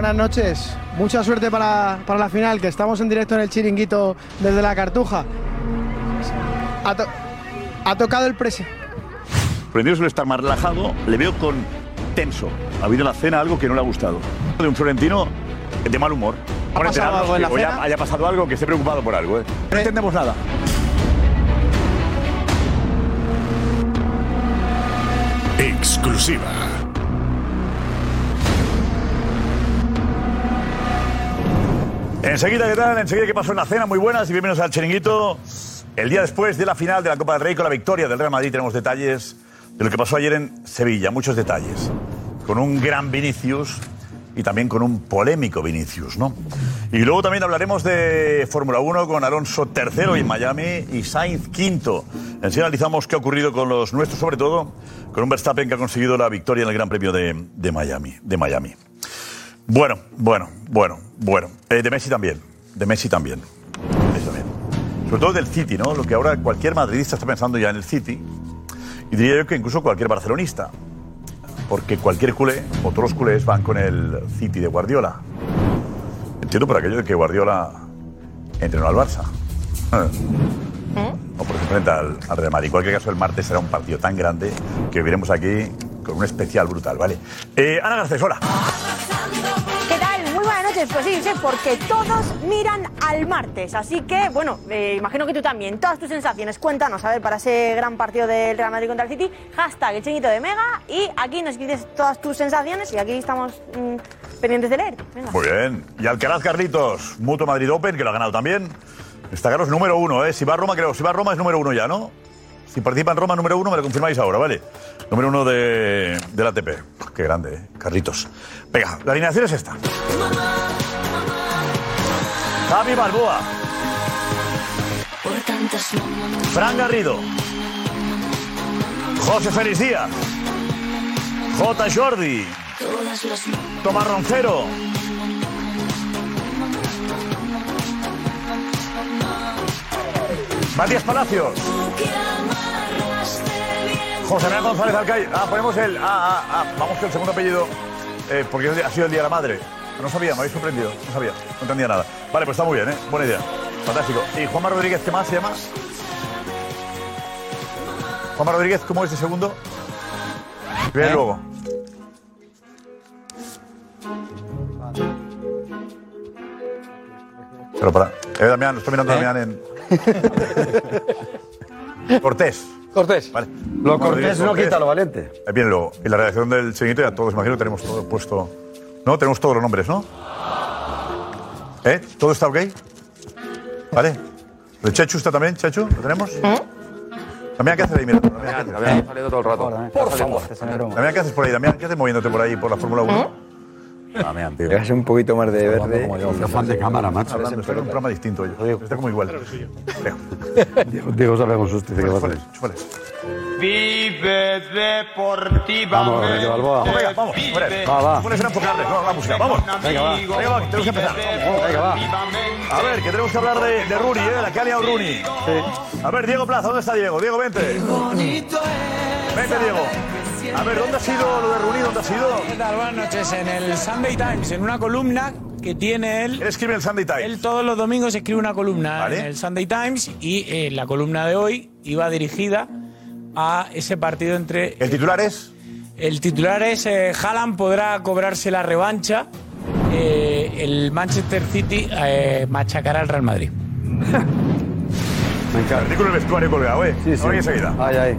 Buenas noches. Mucha suerte para, para la final, que estamos en directo en el chiringuito desde la Cartuja. Ha, to- ha tocado el presidente. Prendido suele estar más relajado, le veo con tenso. Ha habido en la cena algo que no le ha gustado. De un florentino de mal humor. ¿Ha Por pasado enterarnos algo en que la o ya cena? haya pasado algo, que esté preocupado por algo. ¿eh? No entendemos nada. Exclusiva. Enseguida, ¿qué tal? Enseguida, ¿qué pasó en la cena? Muy buenas y bienvenidos al chiringuito. El día después de la final de la Copa del Rey con la victoria del Real Madrid tenemos detalles de lo que pasó ayer en Sevilla, muchos detalles. Con un gran Vinicius y también con un polémico Vinicius, ¿no? Y luego también hablaremos de Fórmula 1 con Alonso tercero en Miami y Sainz quinto. Enseguida analizamos qué ha ocurrido con los nuestros, sobre todo con un Verstappen que ha conseguido la victoria en el Gran Premio de Miami. De Miami. Bueno, bueno, bueno, bueno. Eh, de Messi también. De Messi también. Messi también. Sobre todo del City, ¿no? Lo que ahora cualquier madridista está pensando ya en el City. Y diría yo que incluso cualquier barcelonista. Porque cualquier culé, o todos los culés, van con el City de Guardiola. Entiendo por aquello de que Guardiola entrenó al Barça. O porque se enfrenta al, al Real Madrid. En cualquier caso, el martes será un partido tan grande que veremos aquí con un especial brutal, ¿vale? Eh, Ana Garcés, hola. Pues sí, porque todos miran al martes. Así que, bueno, eh, imagino que tú también. Todas tus sensaciones, cuéntanos, a ver, para ese gran partido del Real Madrid contra el City. Hashtag el chinguito de Mega. Y aquí nos escribes todas tus sensaciones y aquí estamos mm, pendientes de leer. Venga. Muy bien. Y Alcaraz Carlitos, Mutuo Madrid Open, que lo ha ganado también. Está Carlos número uno, ¿eh? Si va a Roma, creo. Si va a Roma es número uno ya, ¿no? Si participa en Roma, número uno, me lo confirmáis ahora, ¿vale? Número uno de, del ATP. Qué grande, ¿eh? Carlitos. Venga, la alineación es esta. Javi Balboa. Fran Garrido. José Félix Díaz. J. Jordi. Tomás Roncero. Matías Palacios. José Manuel González Alcay. Ah, ponemos el. Ah, ah, ah. Vamos con el segundo apellido. Eh, porque ha sido el día de la madre. No sabía, me habéis sorprendido. No sabía. No entendía nada. Vale, pues está muy bien, ¿eh? Buena idea. Fantástico. ¿Y Juanma Rodríguez qué más se llama? Juanma Rodríguez, ¿cómo es de segundo? Bien, luego. Pero para. Eh, Damián, estoy mirando a Damián en. Cortés. Cortés. Vale. Lo cortés no quita lo valiente. Eh, Bien, luego. En la redacción del seguimiento ya todos, imagino, tenemos todo puesto. ¿No? Tenemos todos los nombres, ¿no? ¿Eh? ¿Todo está ok? ¿Vale? ¿El Chechu está también? ¿Chechu? ¿Lo tenemos? Damián, ¿qué haces ahí? Mira, Damián, ¿qué haces? Todo el rato. Por favor. Damián, ¿qué haces por ahí? Damián, ¿qué haces moviéndote por ahí por la Fórmula 1? Tío. Es un poquito más de verde. Un fan de cámara, macho. Hablando, estoy en un programa distinto yo. Está como igual. Diego, Diego sale con susto. Dice que va. Vive deportivamente. Vamos, Balboa. Venga, vamos. Va, va. Pones. La música. Vamos. Venga, va. Venga, va, tenemos que empezar. Venga, va. A ver, que tenemos que hablar de, de Rooney, ¿eh? La que ha liado Rooney. A ver, Diego Plaza, ¿dónde está Diego? Diego, vente. Vente, Diego. A ver, ¿dónde ha sido lo de Rooney? ¿Dónde ha sido? ¿Qué tal? Buenas noches. En el Sunday Times, en una columna que tiene él. Él escribe el Sunday Times. Él todos los domingos escribe una columna Vale. en el Sunday Times y eh, la columna de hoy iba dirigida a ese partido entre. ¿El titular es? El titular es eh, Haaland podrá cobrarse la revancha. eh, el Manchester City eh, machacará al Real Madrid. Me encanta. Artículo del vestuario colgado, ¿eh? Sí, sí. Ahora enseguida. Ay, ay.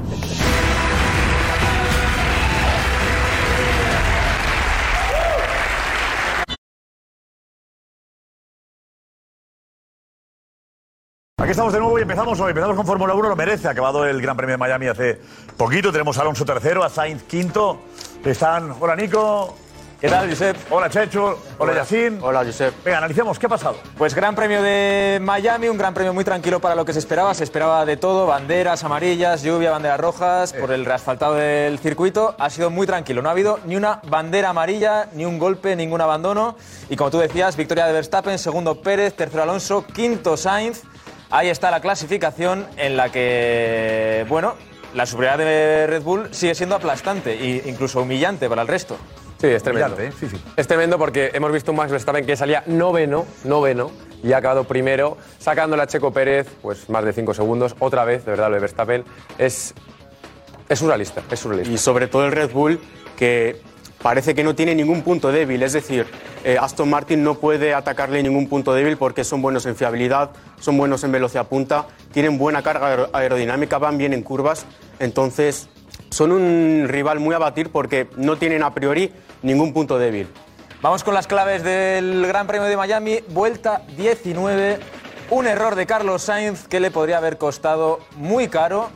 Aquí estamos de nuevo y empezamos hoy. Empezamos con Fórmula 1, lo merece. Ha acabado el Gran Premio de Miami hace poquito. Tenemos a Alonso tercero, a Sainz quinto. Están. Hola, Nico. ¿Qué tal, Josep? Hola, Checho. Hola, Yacine. Hola, Josep. Venga, analicemos. ¿Qué ha pasado? Pues Gran Premio de Miami, un Gran Premio muy tranquilo para lo que se esperaba. Se esperaba de todo, banderas amarillas, lluvia, banderas rojas, por el reasfaltado del circuito. Ha sido muy tranquilo, no ha habido ni una bandera amarilla, ni un golpe, ningún abandono. Y como tú decías, victoria de Verstappen, segundo Pérez, tercero Alonso, quinto Sainz. Ahí está la clasificación en la que, bueno, la superioridad de Red Bull sigue siendo aplastante e incluso humillante para el resto. Sí, es tremendo. ¿eh? Sí, sí. Es tremendo porque hemos visto un Max Verstappen que salía noveno, noveno, y ha acabado primero, sacándole a Checo Pérez, pues más de cinco segundos. Otra vez, de verdad, lo de Verstappen es, es surrealista, es surrealista. Y sobre todo el Red Bull, que parece que no tiene ningún punto débil. Es decir, eh, Aston Martin no puede atacarle ningún punto débil porque son buenos en fiabilidad, son buenos en velocidad punta, tienen buena carga aer- aerodinámica, van bien en curvas. Entonces, son un rival muy a batir porque no tienen a priori ningún punto débil. Vamos con las claves del Gran Premio de Miami. Vuelta 19. Un error de Carlos Sainz que le podría haber costado muy caro.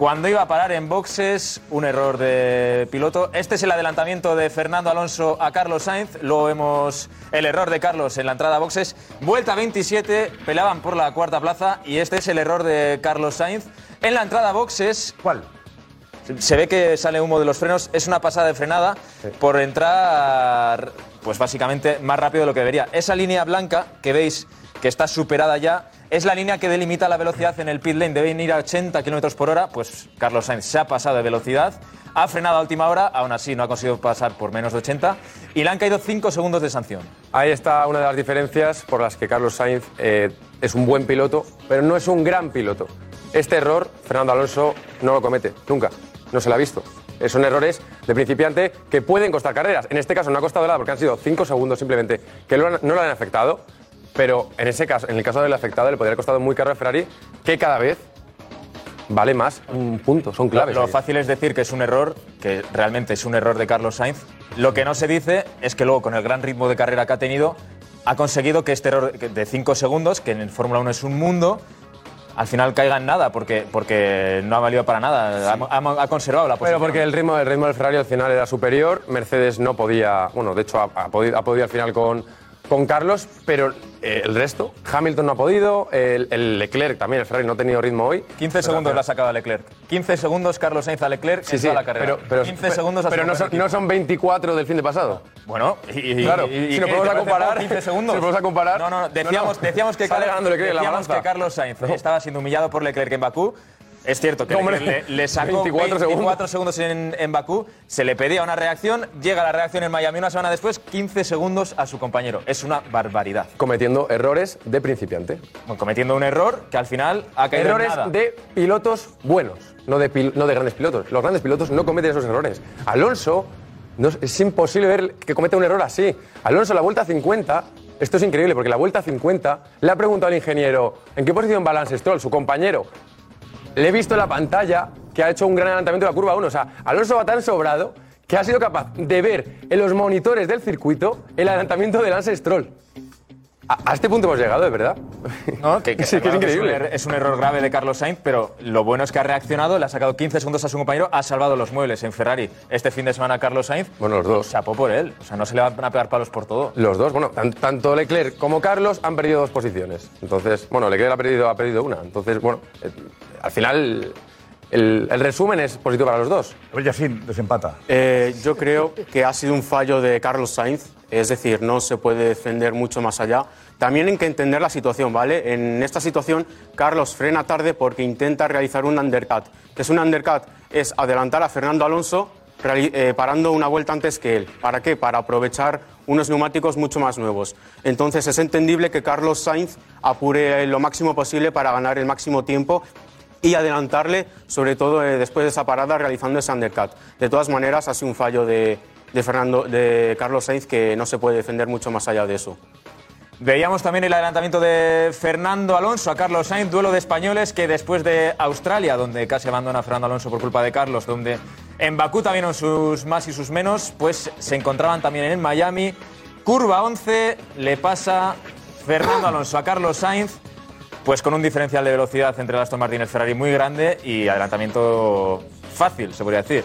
Cuando iba a parar en boxes, un error de piloto. Este es el adelantamiento de Fernando Alonso a Carlos Sainz. Luego vemos el error de Carlos en la entrada a boxes. Vuelta 27, peleaban por la cuarta plaza y este es el error de Carlos Sainz. En la entrada a boxes. ¿Cuál? Se ve que sale humo de los frenos. Es una pasada de frenada por entrar, pues básicamente más rápido de lo que debería. Esa línea blanca que veis que está superada ya es la línea que delimita la velocidad en el pit lane. Deben ir a 80 kilómetros por hora. Pues Carlos Sainz se ha pasado de velocidad. Ha frenado a última hora, aún así no ha conseguido pasar por menos de 80 y le han caído 5 segundos de sanción. Ahí está una de las diferencias por las que Carlos Sainz eh, es un buen piloto, pero no es un gran piloto. Este error, Fernando Alonso no lo comete, nunca. No se lo ha visto. Eh, Son errores de principiante que pueden costar carreras. En este caso no ha costado nada porque han sido 5 segundos simplemente que no lo han afectado. Pero en ese caso, en el caso del afectado, le podría haber costado muy caro a Ferrari, que cada vez vale más un punto. Son claves. Lo fácil es decir que es un error, que realmente es un error de Carlos Sainz. Lo que no se dice es que luego, con el gran ritmo de carrera que ha tenido, ha conseguido que este error de 5 segundos, que en el Fórmula 1 es un mundo, al final caiga en nada, porque, porque no ha valido para nada. Ha, ha- ha conservado la Pero posición. porque el ritmo, el ritmo del Ferrari al final era superior, Mercedes no podía, bueno, de hecho ha, ha podido, ha podido al final con, con Carlos, pero eh, el resto, Hamilton no ha podido, el, el Leclerc también, el Ferrari no ha tenido ritmo hoy. 15 segundos le ha sacado a Leclerc. 15 segundos Carlos Sainz a Leclerc Sí, en sí, toda la carrera. pero, pero, 15 segundos a pero no, son, no son 24 del fin de pasado. Bueno, y, Claro, y- y si nos ¿Te a comparar, poco 15 segundos. si nos a comparar, No, no, decíamos, no, no. decíamos que, Carlos- la decíamos que Carlos Sainz estaba siendo humillado por Leclerc en Bakú. Es cierto que Hombre, le, le sacó 24 24, segundos, en, en Bakú, se le pedía una reacción, llega la reacción en Miami una semana después, 15 segundos a su compañero. Es una barbaridad. Cometiendo errores de principiante. Bueno, cometiendo un error que al final ha caído en Errores nada. de pilotos buenos, no de, pil- no de grandes pilotos. Los grandes pilotos no cometen esos errores. Alonso, no es- imposible ver que cometa un error así. Alonso, la vuelta 50, esto es increíble porque la vuelta 50 le ha preguntado al ingeniero en qué posición va Lance Stroll, su compañero. Le he visto en la pantalla que ha hecho un gran adelantamiento de la curva 1. O sea, Alonso va tan sobrado que ha sido capaz de ver en los monitores del circuito el adelantamiento de Lance Stroll. A, a este punto hemos llegado, de verdad. ¿no? Que, que- Sí, que es increíble. un er- Es un, error grave de Carlos Sainz, pero lo bueno es que ha reaccionado, le ha sacado 15 segundos a su compañero, ha salvado los muebles en Ferrari este fin de semana Carlos Sainz. Bueno, los dos. Chapó por él. O sea, no se le van a pegar palos por todo. Los dos, bueno, tan- tanto Leclerc como Carlos han perdido dos posiciones. Entonces, bueno, Leclerc ha perdido, ha perdido una. Entonces, bueno, eh, al final el, el resumen es positivo para los dos. A ver, Yacine, desempata. Eh, yo creo que ha sido un fallo de Carlos Sainz, es decir, no se puede defender mucho más allá. También hay que entender la situación, ¿vale? En esta situación, Carlos frena tarde porque intenta realizar un undercut. ¿Qué es un undercut? Es adelantar a Fernando Alonso eh, parando una vuelta antes que él. ¿Para qué? Para aprovechar unos neumáticos mucho más nuevos. Entonces es entendible que Carlos Sainz apure lo máximo posible para ganar el máximo tiempo y adelantarle, sobre todo eh, después de esa parada, realizando ese undercut. De todas maneras, ha sido un fallo de, de Fernando, de Carlos Sainz que no se puede defender mucho más allá de eso. Veíamos también el adelantamiento de Fernando Alonso a Carlos Sainz, duelo de españoles que después de Australia, donde casi abandona Fernando Alonso por culpa de Carlos, donde en Bakú también sus más y sus menos, pues se encontraban también en Miami. Curva 11, le pasa Fernando Alonso a Carlos Sainz, pues con un diferencial de velocidad entre el Aston Martin y el Ferrari muy grande y adelantamiento fácil, se podría decir.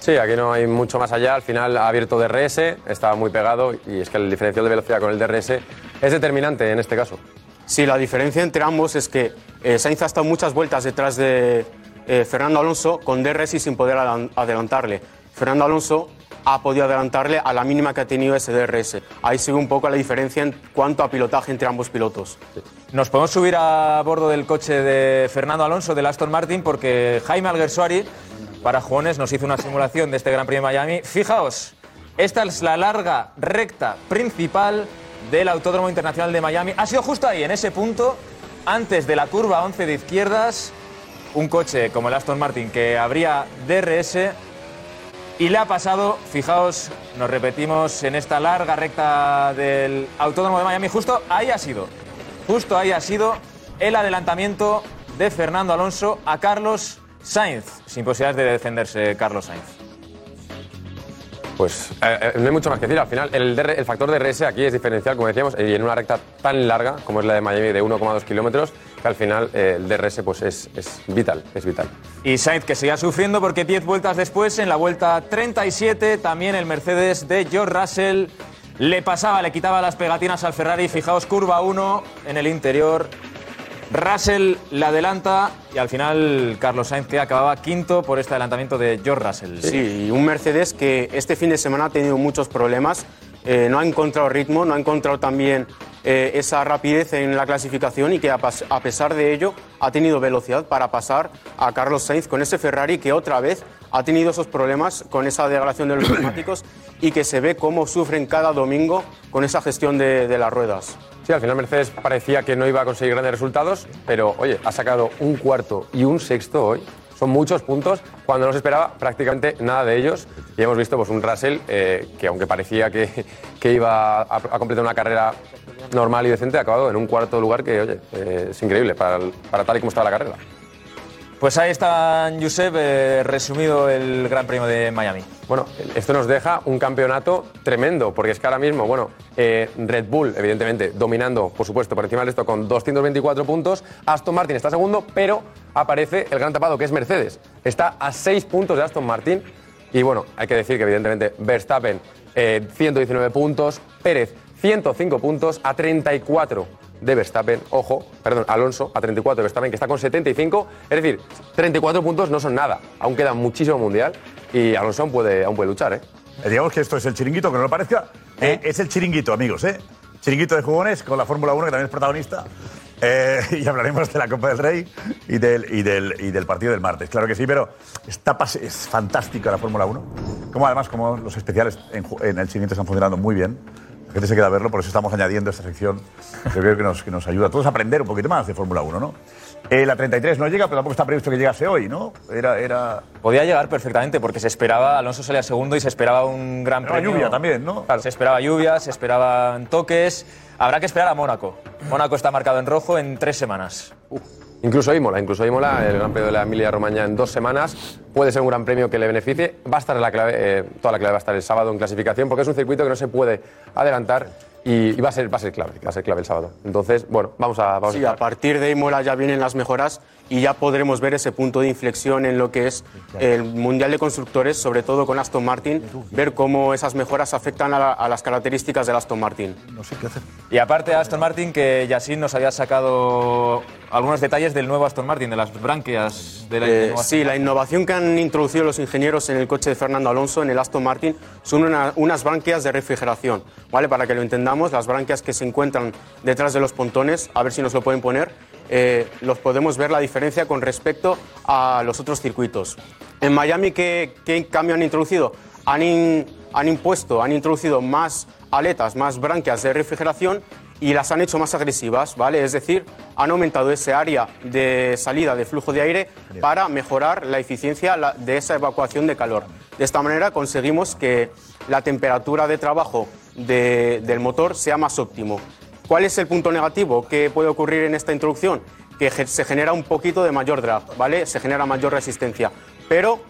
Sí, aquí no hay mucho más allá. Al final ha abierto DRS, estaba muy pegado y es que el diferencial de velocidad con el DRS es determinante en este caso. Sí, la diferencia entre ambos es que eh, Sainz ha estado muchas vueltas detrás de eh, Fernando Alonso con DRS y sin poder adelan- adelantarle. Fernando Alonso ha podido adelantarle a la mínima que ha tenido ese DRS. Ahí sigue un poco la diferencia en cuanto a pilotaje entre ambos pilotos. Nos podemos subir a bordo del coche de Fernando Alonso del Aston Martin porque Jaime Alguersuari para Jugones nos hizo una simulación de este Gran Premio de Miami. Fijaos, Esta es la larga recta principal del Autódromo Internacional de Miami. Ha sido justo ahí, en ese punto, antes de la curva 11 de izquierdas, un coche como el Aston Martin que abría DRS y le ha pasado, fijaos, nos repetimos en esta larga recta del Autódromo de Miami, justo ahí ha sido, justo ahí ha sido el adelantamiento de Fernando Alonso a Carlos Sainz, sin posibilidades de defenderse Carlos Sainz. Pues eh, eh, no hay mucho más que decir. Al final, el, DR el factor aquí es diferencial, como decíamos, y en una recta tan larga como es la de Miami de 1,2 kilómetros, que al final eh, el DRS pues es, es vital, es vital. Y Sainz que seguía sufriendo porque 10 vueltas después, en la vuelta 37, también el Mercedes de George Russell le pasaba, le quitaba las pegatinas al Ferrari. Fijaos, curva 1 en el interior. Russell le adelanta y al final Carlos Sainz que acababa quinto por este adelantamiento de George Russell. Sí, y un Mercedes que este fin de semana ha tenido muchos problemas. eh, no ha encontrado ritmo, no ha encontrado también eh, esa rapidez en la clasificación y que a, pesar de ello ha tenido velocidad para pasar a Carlos Sainz con ese Ferrari que otra vez ha tenido esos problemas con esa degradación de los neumáticos y que se ve cómo sufren cada domingo con esa gestión de, de las ruedas. Sí, al final Mercedes parecía que no iba a conseguir grandes resultados, pero oye, ha sacado un cuarto y un sexto hoy. Son muchos puntos cuando no se esperaba prácticamente nada de ellos. Y hemos visto pues, un Russell eh, que, aunque parecía que, que iba a, completar una carrera normal y decente, ha acabado en un cuarto lugar que, oye, eh, es increíble para, para tal y como estaba la carrera. Pues ahí está, Josep, eh, resumido el Gran Premio de Miami. Bueno, esto nos deja un campeonato tremendo, porque es que ahora mismo, bueno, eh, Red Bull, evidentemente, dominando, por supuesto, por encima del resto con 224 puntos. Aston Martin está segundo, pero aparece el gran tapado, que es Mercedes. Está a 6 puntos de Aston Martin. Y bueno, hay que decir que, evidentemente, Verstappen, eh, 119 puntos, Pérez, 105 puntos, a 34 de Verstappen, ojo, perdón, Alonso a 34 de Verstappen, que está con 75. Es decir, 34 puntos no son nada. Aún queda muchísimo mundial y Alonso aún puede, aún puede luchar, ¿eh? Eh, digamos que esto es el chiringuito, que no lo parezca. eh, es el chiringuito, amigos, ¿eh? Chiringuito de jugones con la Fórmula 1, que también es protagonista. Eh, y hablaremos de la Copa del Rey y del, y, del, y del partido del martes. Claro que sí, pero está es fantástica la Fórmula 1. Como además, como los especiales en el chiringuito están funcionando muy bien. La gente se queda a verlo, por eso estamos añadiendo esta sección. que creo que nos, que nos ayuda a todos a aprender un poquito más de Fórmula 1, ¿no? Eh, la 33 no llega, pero tampoco está previsto que llegase hoy, ¿no? Era, era... Podía llegar perfectamente porque se esperaba, Alonso salía segundo y se esperaba un gran Esperaba premio. lluvia también, ¿no? Claro, se esperaba lluvia, se esperaban toques. Habrá que esperar a Mónaco. Mónaco está marcado en rojo en tres semanas. Incluso Imola, incluso Imola, el Gran Premio de la Emilia Romagna en dos semanas, puede ser un gran premio que le beneficie. Va a estar la clave, eh, toda la clave va a estar el sábado en clasificación, porque es un circuito que no se puede adelantar y, y va, a ser, va a ser clave, va a ser clave el sábado. Entonces, bueno, vamos a, vamos Sí, a a partir de Imola ya vienen las mejoras y ya podremos ver ese punto de inflexión en lo que es el Mundial de Constructores, sobre todo con Aston Martin, ver cómo esas mejoras afectan a, la- a las características del Aston Martin. No sé qué hacer. Y aparte Aston Martin, que Yassin nos había sacado algunos detalles del nuevo Aston Martin, de las branquias de la Eh, sí, la innovación que han introducido los ingenieros en el coche de Fernando Alonso, en el Aston Martin, son una- unas branquias de refrigeración. ¿vale? Para que lo entendamos, las branquias que se encuentran detrás de los pontones, a ver si nos lo pueden poner, eh, los podemos ver la diferencia con respecto a los otros circuitos. En Miami, ¿qué, qué cambio han introducido? Han, in- han impuesto, han introducido más aletas, más branquias de refrigeración y las han hecho más agresivas, ¿vale? Es decir, han aumentado ese área de salida de flujo de aire para mejorar la eficiencia de esa evacuación de calor. De esta manera conseguimos que la temperatura de trabajo de- del motor sea más óptimo. ¿Cuál es el punto negativo que puede ocurrir en esta introducción? Que se genera un poquito de mayor drag, ¿vale? Se genera mayor resistencia. Pero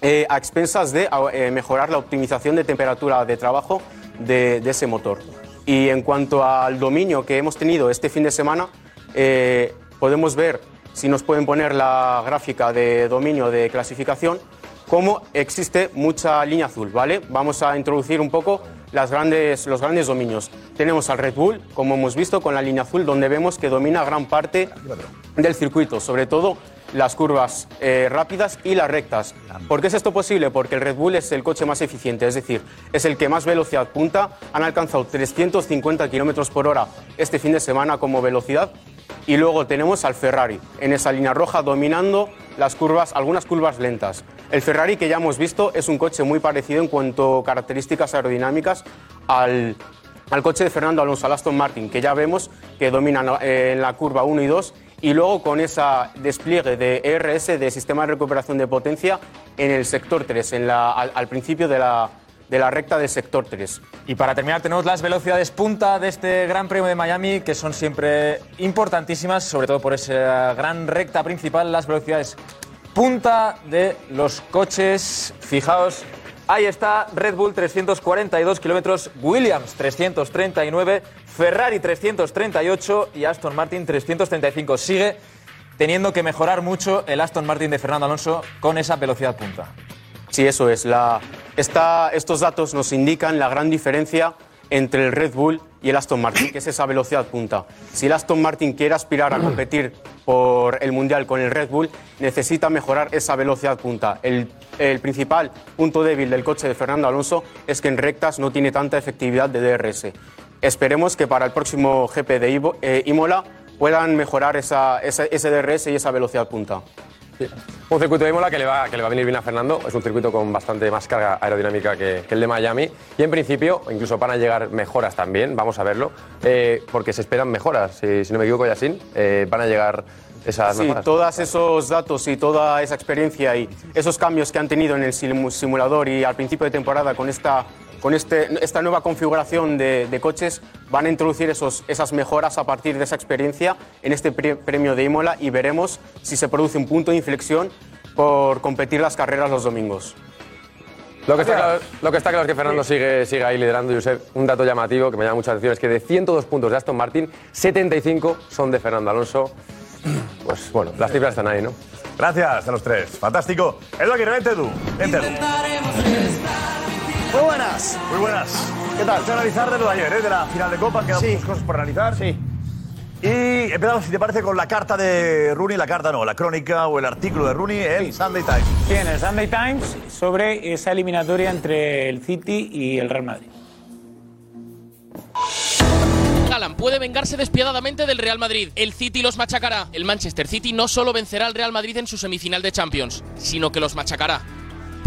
eh, a expensas de eh, mejorar la optimización de temperatura de trabajo de, de ese motor. Y en cuanto al dominio que hemos tenido este fin de semana, eh, podemos ver, si nos pueden poner la gráfica de dominio de clasificación, cómo existe mucha línea azul, ¿vale? Vamos a introducir un poco las grandes, los grandes dominios. Tenemos al Red Bull, como hemos visto, con la línea azul, donde vemos que domina gran parte del circuito, sobre todo las curvas eh, rápidas y las rectas. ¿Por qué es esto posible? Porque el Red Bull es el coche más eficiente, es decir, es el que más velocidad punta. Han alcanzado 350 kilómetros por hora este fin de semana como velocidad Y luego tenemos al Ferrari en esa línea roja dominando las curvas, algunas curvas lentas. El Ferrari que ya hemos visto es un coche muy parecido en cuanto a características aerodinámicas al, al coche de Fernando Alonso, al Aston Martin, que ya vemos que dominan en la curva 1 y 2 y luego con ese despliegue de ERS, de sistema de recuperación de potencia, en el sector 3, en la- al, al principio de la, de la recta del sector 3. Y para terminar, tenemos las velocidades punta de este Gran Premio de Miami, que son siempre importantísimas, sobre todo por esa gran recta principal, las velocidades punta de los coches. Fijaos, ahí está Red Bull 342 kilómetros, Williams 339, Ferrari 338 y Aston Martin 335. Sigue teniendo que mejorar mucho el Aston Martin de Fernando Alonso con esa velocidad punta. Sí, eso es. La, estos datos nos indican la gran diferencia entre el Red Bull y el Aston Martin, que es esa velocidad punta. Si el Aston Martin quiere aspirar a competir por el Mundial con el Red Bull, necesita mejorar esa velocidad punta. El, principal punto débil del coche de Fernando Alonso es que en rectas no tiene tanta efectividad de DRS. Esperemos que para el próximo GP de eh, Imola puedan mejorar esa, esa- ese DRS y esa velocidad punta. Un circuito de Imola que le, va, que le va a venir bien a Fernando. Es un circuito con bastante más carga aerodinámica que, que el de Miami. Y en principio, incluso van a llegar mejoras también, vamos a verlo, eh, porque se esperan mejoras. Si, si no me equivoco, Yassin, eh, van a llegar esas Sí, mejoras. todos esos datos y toda esa experiencia y esos cambios que han tenido en el simu- simulador y al principio de temporada con esta, con este, esta nueva configuración de, de coches van a introducir esos, esas mejoras a partir de esa experiencia en este pre- premio de Imola y veremos si se produce un punto de inflexión por competir las carreras los domingos. Lo que, está claro, lo que está claro es que Fernando sigue, sigue ahí liderando, Josep. Un dato llamativo que me llama mucha atención es que de 102 puntos de Aston Martin, 75 son de Fernando Alonso. Pues bueno, las cifras están ahí, ¿no? Gracias a los tres. Fantástico. Edu Aguirre, vente tú. Vente, Edu. Muy buenas. Muy buenas. ¿Qué tal? Vamos a analizar de lo de ayer, ¿eh? de la final de Copa, quedan muchas cosas por analizar. Sí. Y empezamos, si te parece, con la carta de Rooney, la carta no, la crónica o el artículo de Rooney en Sunday Times. Sí, en el Sunday Times sobre esa eliminatoria entre el City y el Real Madrid. Haaland puede vengarse despiadadamente del Real Madrid. El City los machacará. El Manchester City no solo vencerá al Real Madrid en su semifinal de Champions, sino que los machacará.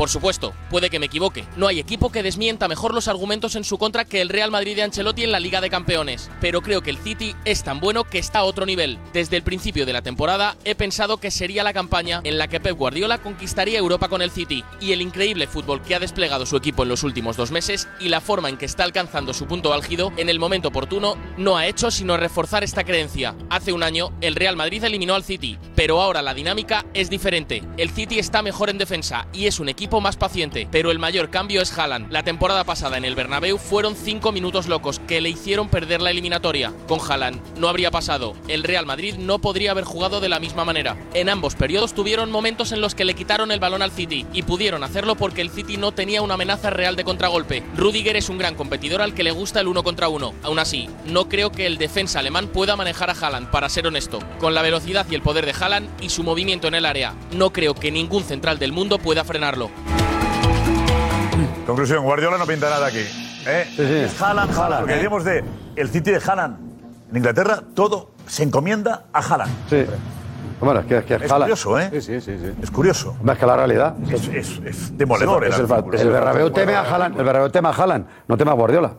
Por supuesto, puede que me equivoque. No hay equipo que desmienta mejor los argumentos en su contra que el Real Madrid de Ancelotti en la Liga de Campeones. Pero creo que el City es tan bueno que está a otro nivel. Desde el principio de la temporada he pensado que sería la campaña en la que Pep Guardiola conquistaría Europa con el City. Y el increíble fútbol que ha desplegado su equipo en los últimos dos meses y la forma en que está alcanzando su punto álgido en el momento oportuno no ha hecho sino reforzar esta creencia. Hace un año el Real Madrid eliminó al City, pero ahora la dinámica es diferente. El City está mejor en defensa y es un equipo más paciente, pero el mayor cambio es Haaland. La temporada pasada en el Bernabéu fueron cinco minutos locos que le hicieron perder la eliminatoria. Con Haaland no habría pasado. El Real Madrid no podría haber jugado de la misma manera. En ambos periodos tuvieron momentos en los que le quitaron el balón al City y pudieron hacerlo porque el City no tenía una amenaza real de contragolpe. Rudiger es un gran competidor al que le gusta el uno contra uno. Aún así, no creo que el defensa alemán pueda manejar a Haaland, para ser honesto. Con la velocidad y el poder de Haaland y su movimiento en el área, no creo que ningún central del mundo pueda frenarlo. Conclusión, Guardiola no pinta nada aquí. ¿eh? Es Haaland, Haaland. Lo que decíamos de el City de Haaland en Inglaterra, todo se encomienda a Haaland. Sí. Bueno, es que es, que Es Haaland. curioso, ¿eh? Sí, sí, sí. sí. Es curioso. Es que la realidad. Es, es, es demoledor. Es el, el el Bernabéu teme a Haaland, el Bernabéu teme a Haaland, no teme a Guardiola.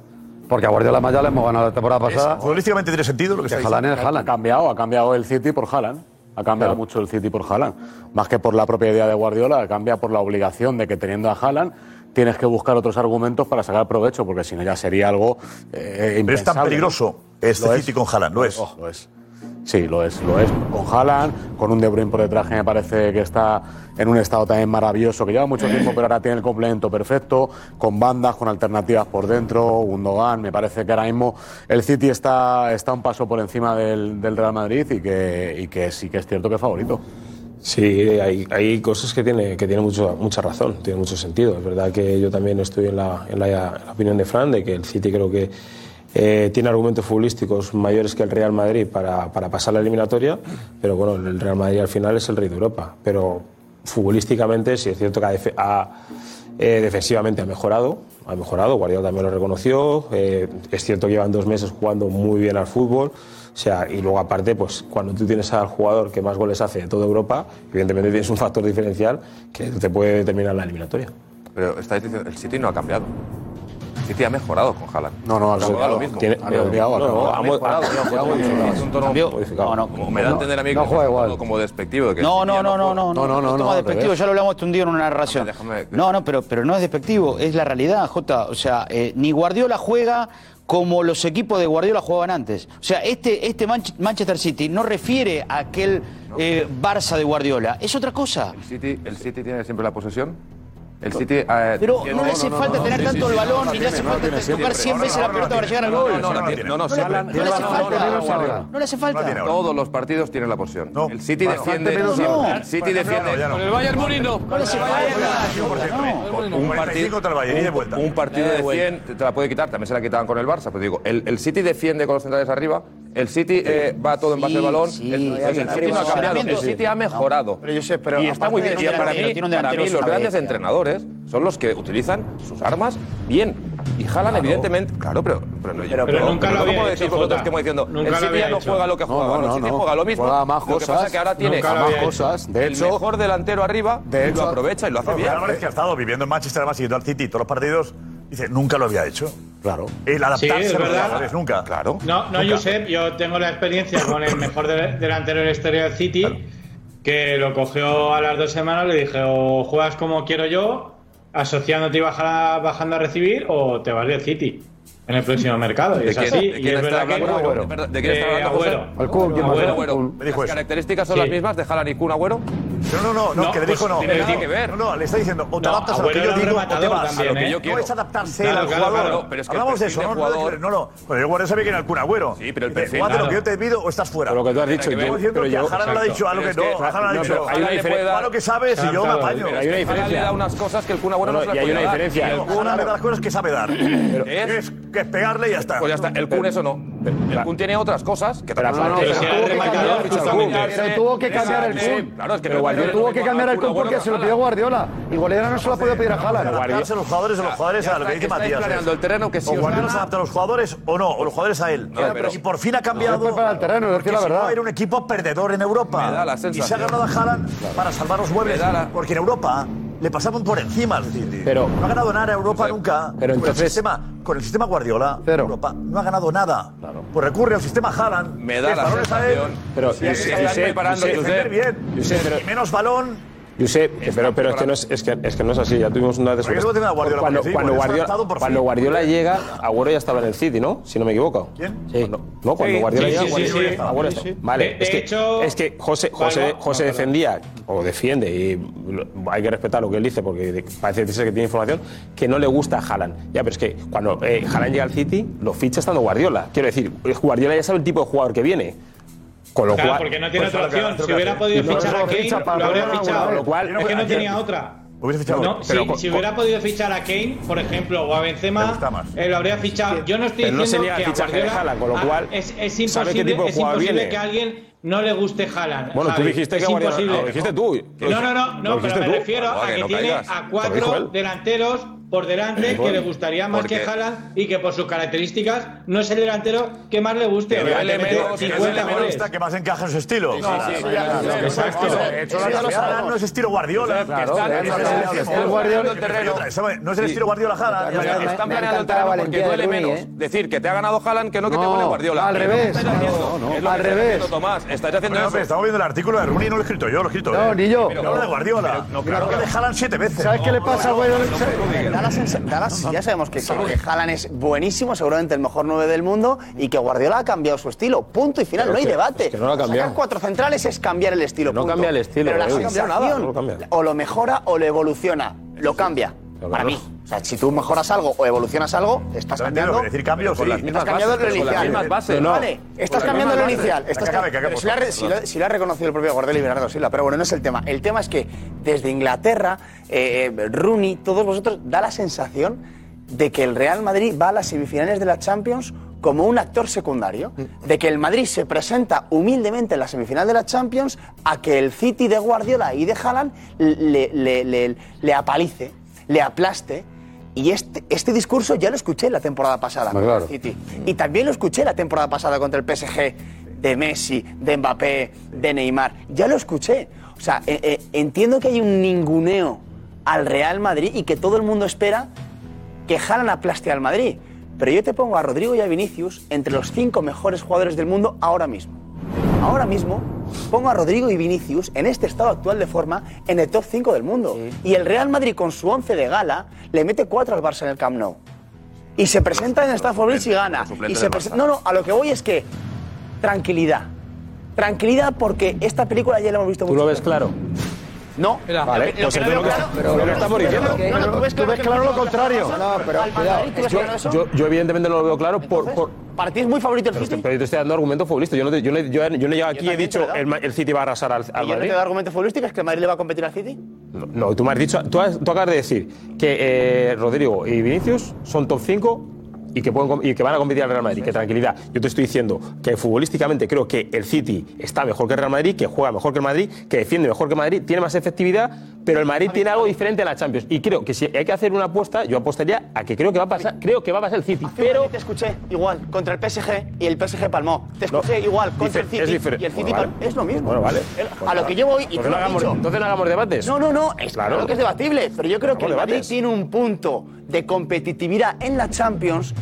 Porque a Guardiola más ya le hemos ganado la temporada pasada. Futbolísticamente tiene sentido lo que Que está Haaland es Haaland. Ha cambiado, ha cambiado el City por Haaland. Ha cambiado Claro. mucho el City por Haaland. Más que por la propia idea de Guardiola, cambia por la obligación de que teniendo a Haaland tienes que buscar otros argumentos para sacar provecho, porque si no ya sería algo eh, impensable. Pero es tan ¿no? peligroso este City con Haaland, lo es. Oh, lo es. Sí, lo es, lo es. Con Haaland, con un De Bruyne por detrás que me parece que está en un estado también maravilloso, que lleva mucho tiempo, pero ahora tiene el complemento perfecto, con bandas, con alternativas por dentro, Gundogan, me parece que ahora mismo el City está, está un paso por encima del, Real Madrid y que, y que sí que es cierto que es favorito. Sí, hay, hay cosas que tiene, que tiene mucho, mucha razón, tiene mucho sentido. Es verdad que yo también estoy en la, en la opinión de Fran, de que el City creo que eh, tiene argumentos futbolísticos mayores que el Real Madrid para, para pasar la eliminatoria, pero bueno, el Real Madrid al final es el rey de Europa. Pero futbolísticamente sí es cierto que ha, ha eh, defensivamente ha mejorado, ha mejorado, Guardiola también lo reconoció, eh, es cierto que llevan dos meses jugando muy bien al fútbol, o sea, y luego aparte, pues cuando tú tienes al jugador que más goles hace de toda Europa, evidentemente tienes un factor diferencial que te puede determinar la eliminatoria. Pero el City no ha cambiado. City ha mejorado con Haaland. No, no, ha cambiado. Ha cambiado. No, ha mejorado. No, no. Me da a entender a mí que como despectivo. No, no, no, no, no. No, no, no. No despectivo, ya lo hablamos un día en una narración. No, no, pero no es despectivo, es la realidad, Jota. O sea, eh, ni Guardiola juega como los equipos de Guardiola jugaban antes. O sea, este, este Manchester City no refiere a aquel eh, Barça de Guardiola, es otra cosa. City, el City tiene siempre la posesión? El City. Pero no, no, le hace no, falta no, tener tanto el balón, ni le hace falta tocar 100 veces la pelota para llegar al gol. No, no, no, no, le hace falta. No le hace falta. Todos los partidos tienen la posición. El City defiende. El City defiende. Con el Bayern Murino. No le hace falta. Un partido el Bayern de vuelta. Un partido de 100 te la puede quitar. También se la quitaban con el Barça. Pero digo, el City defiende con los centrales arriba. El City eh, va todo en base al balón. Sí, el, el, el, City no ha cambiado. El City ha mejorado. Pero yo sé, pero y está muy bien. Y para mí, para mí los grandes entrenadores sacerdotes son los que utilizan sus armas bien y jalan, claro. evidentemente. Claro, pero. Pero, pero, pero nunca lo como decir vosotros que hemos diciendo. Nunca el City ya no juega lo que jugaba. No, no, el City juega lo mismo. Juega más cosas. lo que pasa es que ahora tiene más cosas. De hecho, el mejor delantero arriba de hecho, lo aprovecha y lo hace no, bien. Álvarez que ha estado viviendo en Manchester, además siguiendo al City todos los partidos, dice, nunca lo había hecho. Claro. El adaptarse sí, es verdad. a los nunca. Claro. No, no, nunca. Josep, yo tengo la experiencia con el mejor delantero de la historia del City. Claro que lo cogió a las dos semanas, le dije, o juegas como quiero yo, asociándote y bajar, bajando a recibir, o te vas del City en el próximo mercado. Es así. Agüero? ¿Las características son las mismas de Jalan y Kun Agüero? No, no, no, no, que le pues, dijo no. Tiene no, que ver. No, no, le está diciendo, o te adaptas a lo que yo digo o te vas. A lo que yo quiero. No adaptarse al jugador. Pero es que Hablamos de eso, no, no, Pero el sabía que era el Agüero. Sí, pero el perfil. Lo que yo te pido o estás fuera. Lo que tú has dicho. Estoy diciendo que lo ha dicho, que no. Ha dicho, que sabes y yo me apaño. Hay una diferencia. le da unas cosas que el Agüero no se las puede Y hay una diferencia. Le da las cosas que sabe dar. Es es pegarle y ya está. Pues ya está. El Kun eso no. El Kun tiene otras cosas que no, Pero tuvo que cambiar el Kun. Claro, es que tuvo que cambiar el Kun porque se lo pidió Guardiola. Y Guardiola no se lo ha podido pedir a Haaland. Adaptarse los jugadores a los jugadores a lo que dice Matías. el terreno que sí. O Guardiola se adapta a los jugadores o no, o los jugadores a él. Y por fin ha cambiado. para el terreno, la verdad. Era un equipo perdedor en Europa. Y se ha ganado a Haaland para salvar los muebles. Porque en Europa le pasaban por encima al City. Pero, no ha ganado nada Europa nunca. Pero entonces, con, el sistema, con el sistema Guardiola. Europa no ha ganado nada. Claro. Pues recurre al sistema Haaland. Me da la sensación. Pero, sí, yo sé, pero, pero es, que no es, es, que, es que no es así. Ya tuvimos una de sus. Cuando, cuando, Guardiola, cuando Guardiola llega, Agüero ya estaba en el City, ¿no? Si no me equivoco. ¿Quién? Sí. No, cuando Guardiola sí, llega, Guardiola, Agüero está. Vale, es, que, es que José, José, José defendía, o defiende, y hay que respetar lo que él dice porque parece decirse que tiene información, que no le gusta a Haaland. Ya, pero es que cuando eh, Haaland llega al City, lo ficha estando Guardiola. Quiero decir, Guardiola ya sabe el tipo de jugador que viene. Con lo claro, cual, porque no tiene pues, otra opción. Si hubiera podido fichar a Kane, lo habría fichado. Lo no eh, tenía eh, otra. Fichado, no, si, hubiera podido fichar a Kane, por ejemplo, o a Benzema, eh, lo habría fichado. Yo no estoy diciendo no que a Guardiola, Haaland, con lo ah, cual es, imposible, es imposible que alguien no le guste Haaland. Bueno, tú dijiste que Guardiola, lo dijiste tú. No, no, no, no pero me refiero a que, tiene a cuatro delanteros por delante, que le gustaría más que Jala y que por sus características no es el delantero que más le guste. Pero el menos, 50 que más encaja en su estilo. Exacto. No es estilo Guardiola. No es el estilo Guardiola Jala. Están planeando el terreno porque duele menos. Decir que te ha ganado Jalan que no que te pone Guardiola. Al revés. Al revés. Tomás, estáis haciendo eso. Estamos viendo el artículo de Rooney, no lo he escrito yo, lo he escrito. No, ni yo. No de Guardiola. No, claro que le Jalan siete veces. ¿Sabes qué le pasa, güey? Ya sabemos que, que Haaland es buenísimo, seguramente el mejor 9 del mundo, y que Guardiola ha cambiado su estilo. Punto y final, no hay debate. no lo ha cambiado. Cuatro centrales es cambiar el estilo. No cambia el estilo. Pero la sensación o lo mejora o lo evoluciona. Lo cambia. Para mí si tú mejoras algo o evolucionas algo, estás cambiando. Decir cambios, sí. Estás cambiando lo inicial. No. Vale, estás cambiando lo inicial. Si, lo ha, reconocido el propio Gordel y Silva, pero bueno, no es el tema. El tema es que desde Inglaterra, eh, eh, Rooney, todos vosotros, da la sensación de que el Real Madrid va a las semifinales de la Champions como un actor secundario, mm. de que el Madrid se presenta humildemente en la semifinal de la Champions a que el City de Guardiola y de Haaland le apalice, le aplaste, y este, este discurso ya lo escuché la temporada pasada contra claro. City. Y también lo escuché la temporada pasada contra el PSG de Messi, de Mbappé, de Neymar. Ya lo escuché. O sea, eh, eh, entiendo que hay un ninguneo al Real Madrid y que todo el mundo espera que Haaland aplaste al Madrid. Pero yo te pongo a Rodrigo y a Vinicius entre los cinco mejores jugadores del mundo ahora mismo. Ahora mismo pongo a Rodrigo y Vinicius en este estado actual de forma en el top 5 del mundo. Y el Real Madrid con su 11 de gala le mete 4 al Barça en el Camp Nou. Y se presenta en el Stafford Bridge y gana. Y se. No, no, a lo que voy es que tranquilidad. Tranquilidad porque esta película ya la hemos visto ¿Tú lo ves claro? No. Vale, Lo que- pues veo lo que- claro- pero lo que estamos diciendo. No, no, tú ves Tú ves claro lo contrario. No, pero cuidado. ¿Tú ves Yo, evidentemente no lo veo claro por... por ¿Para ti es muy favorito el pero, City? pero yo te estoy dando argumentos futbolísticos. Yo no, yo, no- yo, yo no he llegado aquí y he dicho el, el City va a arrasar al, al ¿Y yo no te Madrid. doy argumentos futbolísticos? ¿Es que el Madrid le va a competir al City? No, no, tú me has dicho, tú, has- tú acabas de decir que eh, Rodrigo y Vinicius son top 5 y que, pueden, y que van a competir al Real Madrid. Que tranquilidad. Yo te estoy diciendo que futbolísticamente creo que el City está mejor que el Real Madrid, que juega mejor que el Madrid, que defiende mejor que el Madrid, tiene más efectividad, pero el Madrid tiene algo diferente en la Champions. Y creo que si hay que hacer una apuesta, yo apostaría a que creo que va a pasar, creo que va a pasar el City. Pero te escuché igual contra el PSG y el PSG palmó. Te escuché igual contra el City es y el City Bueno, vale. Es lo mismo. Bueno, vale. Pues a lo que yo voy y Entonces lo no hagamos- entonces no hagamos debates. No, no, no. Es Claro. claro que es debatible, pero yo creo que el Madrid debates. tiene un punto de competitividad en la Champions.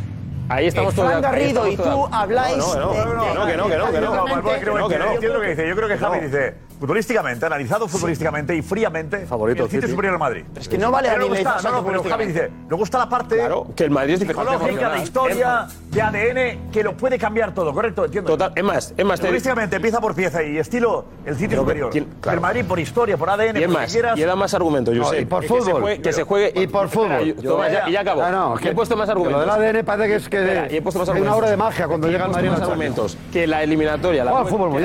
Ahí estamos todos Fran Garrido y tú habláis. No, no, no, que no, que no, que no, creo que dice. Yo creo que Javi dice, futbolísticamente, analizado futbolísticamente y fríamente, Favorito, el City es superior al Madrid. Es que no vale Pero luego está, no, no, pero Javi dice, luego está la parte Claro, que el Madrid es diferente. psicológica, de historia, de ADN, que lo puede cambiar todo, ¿correcto? Entiendo. Total, es más, es más, te- Futbolísticamente, pieza por pieza y estilo, el City que superior. claro. El Madrid por historia, por ADN, Y es más, quieras. y dado más argumentos, yo No, sé. y por que se fútbol. juegue- que se juegue. Y por fútbol. Toma, ya, y ya acabo. Ah, no, Y he puesto más argumentos. Lo del ADN parece que es que Espera, y he puesto más hay una argumentos. obra de magia cuando llega el Madrid argumentos. Que la eliminatoria, la,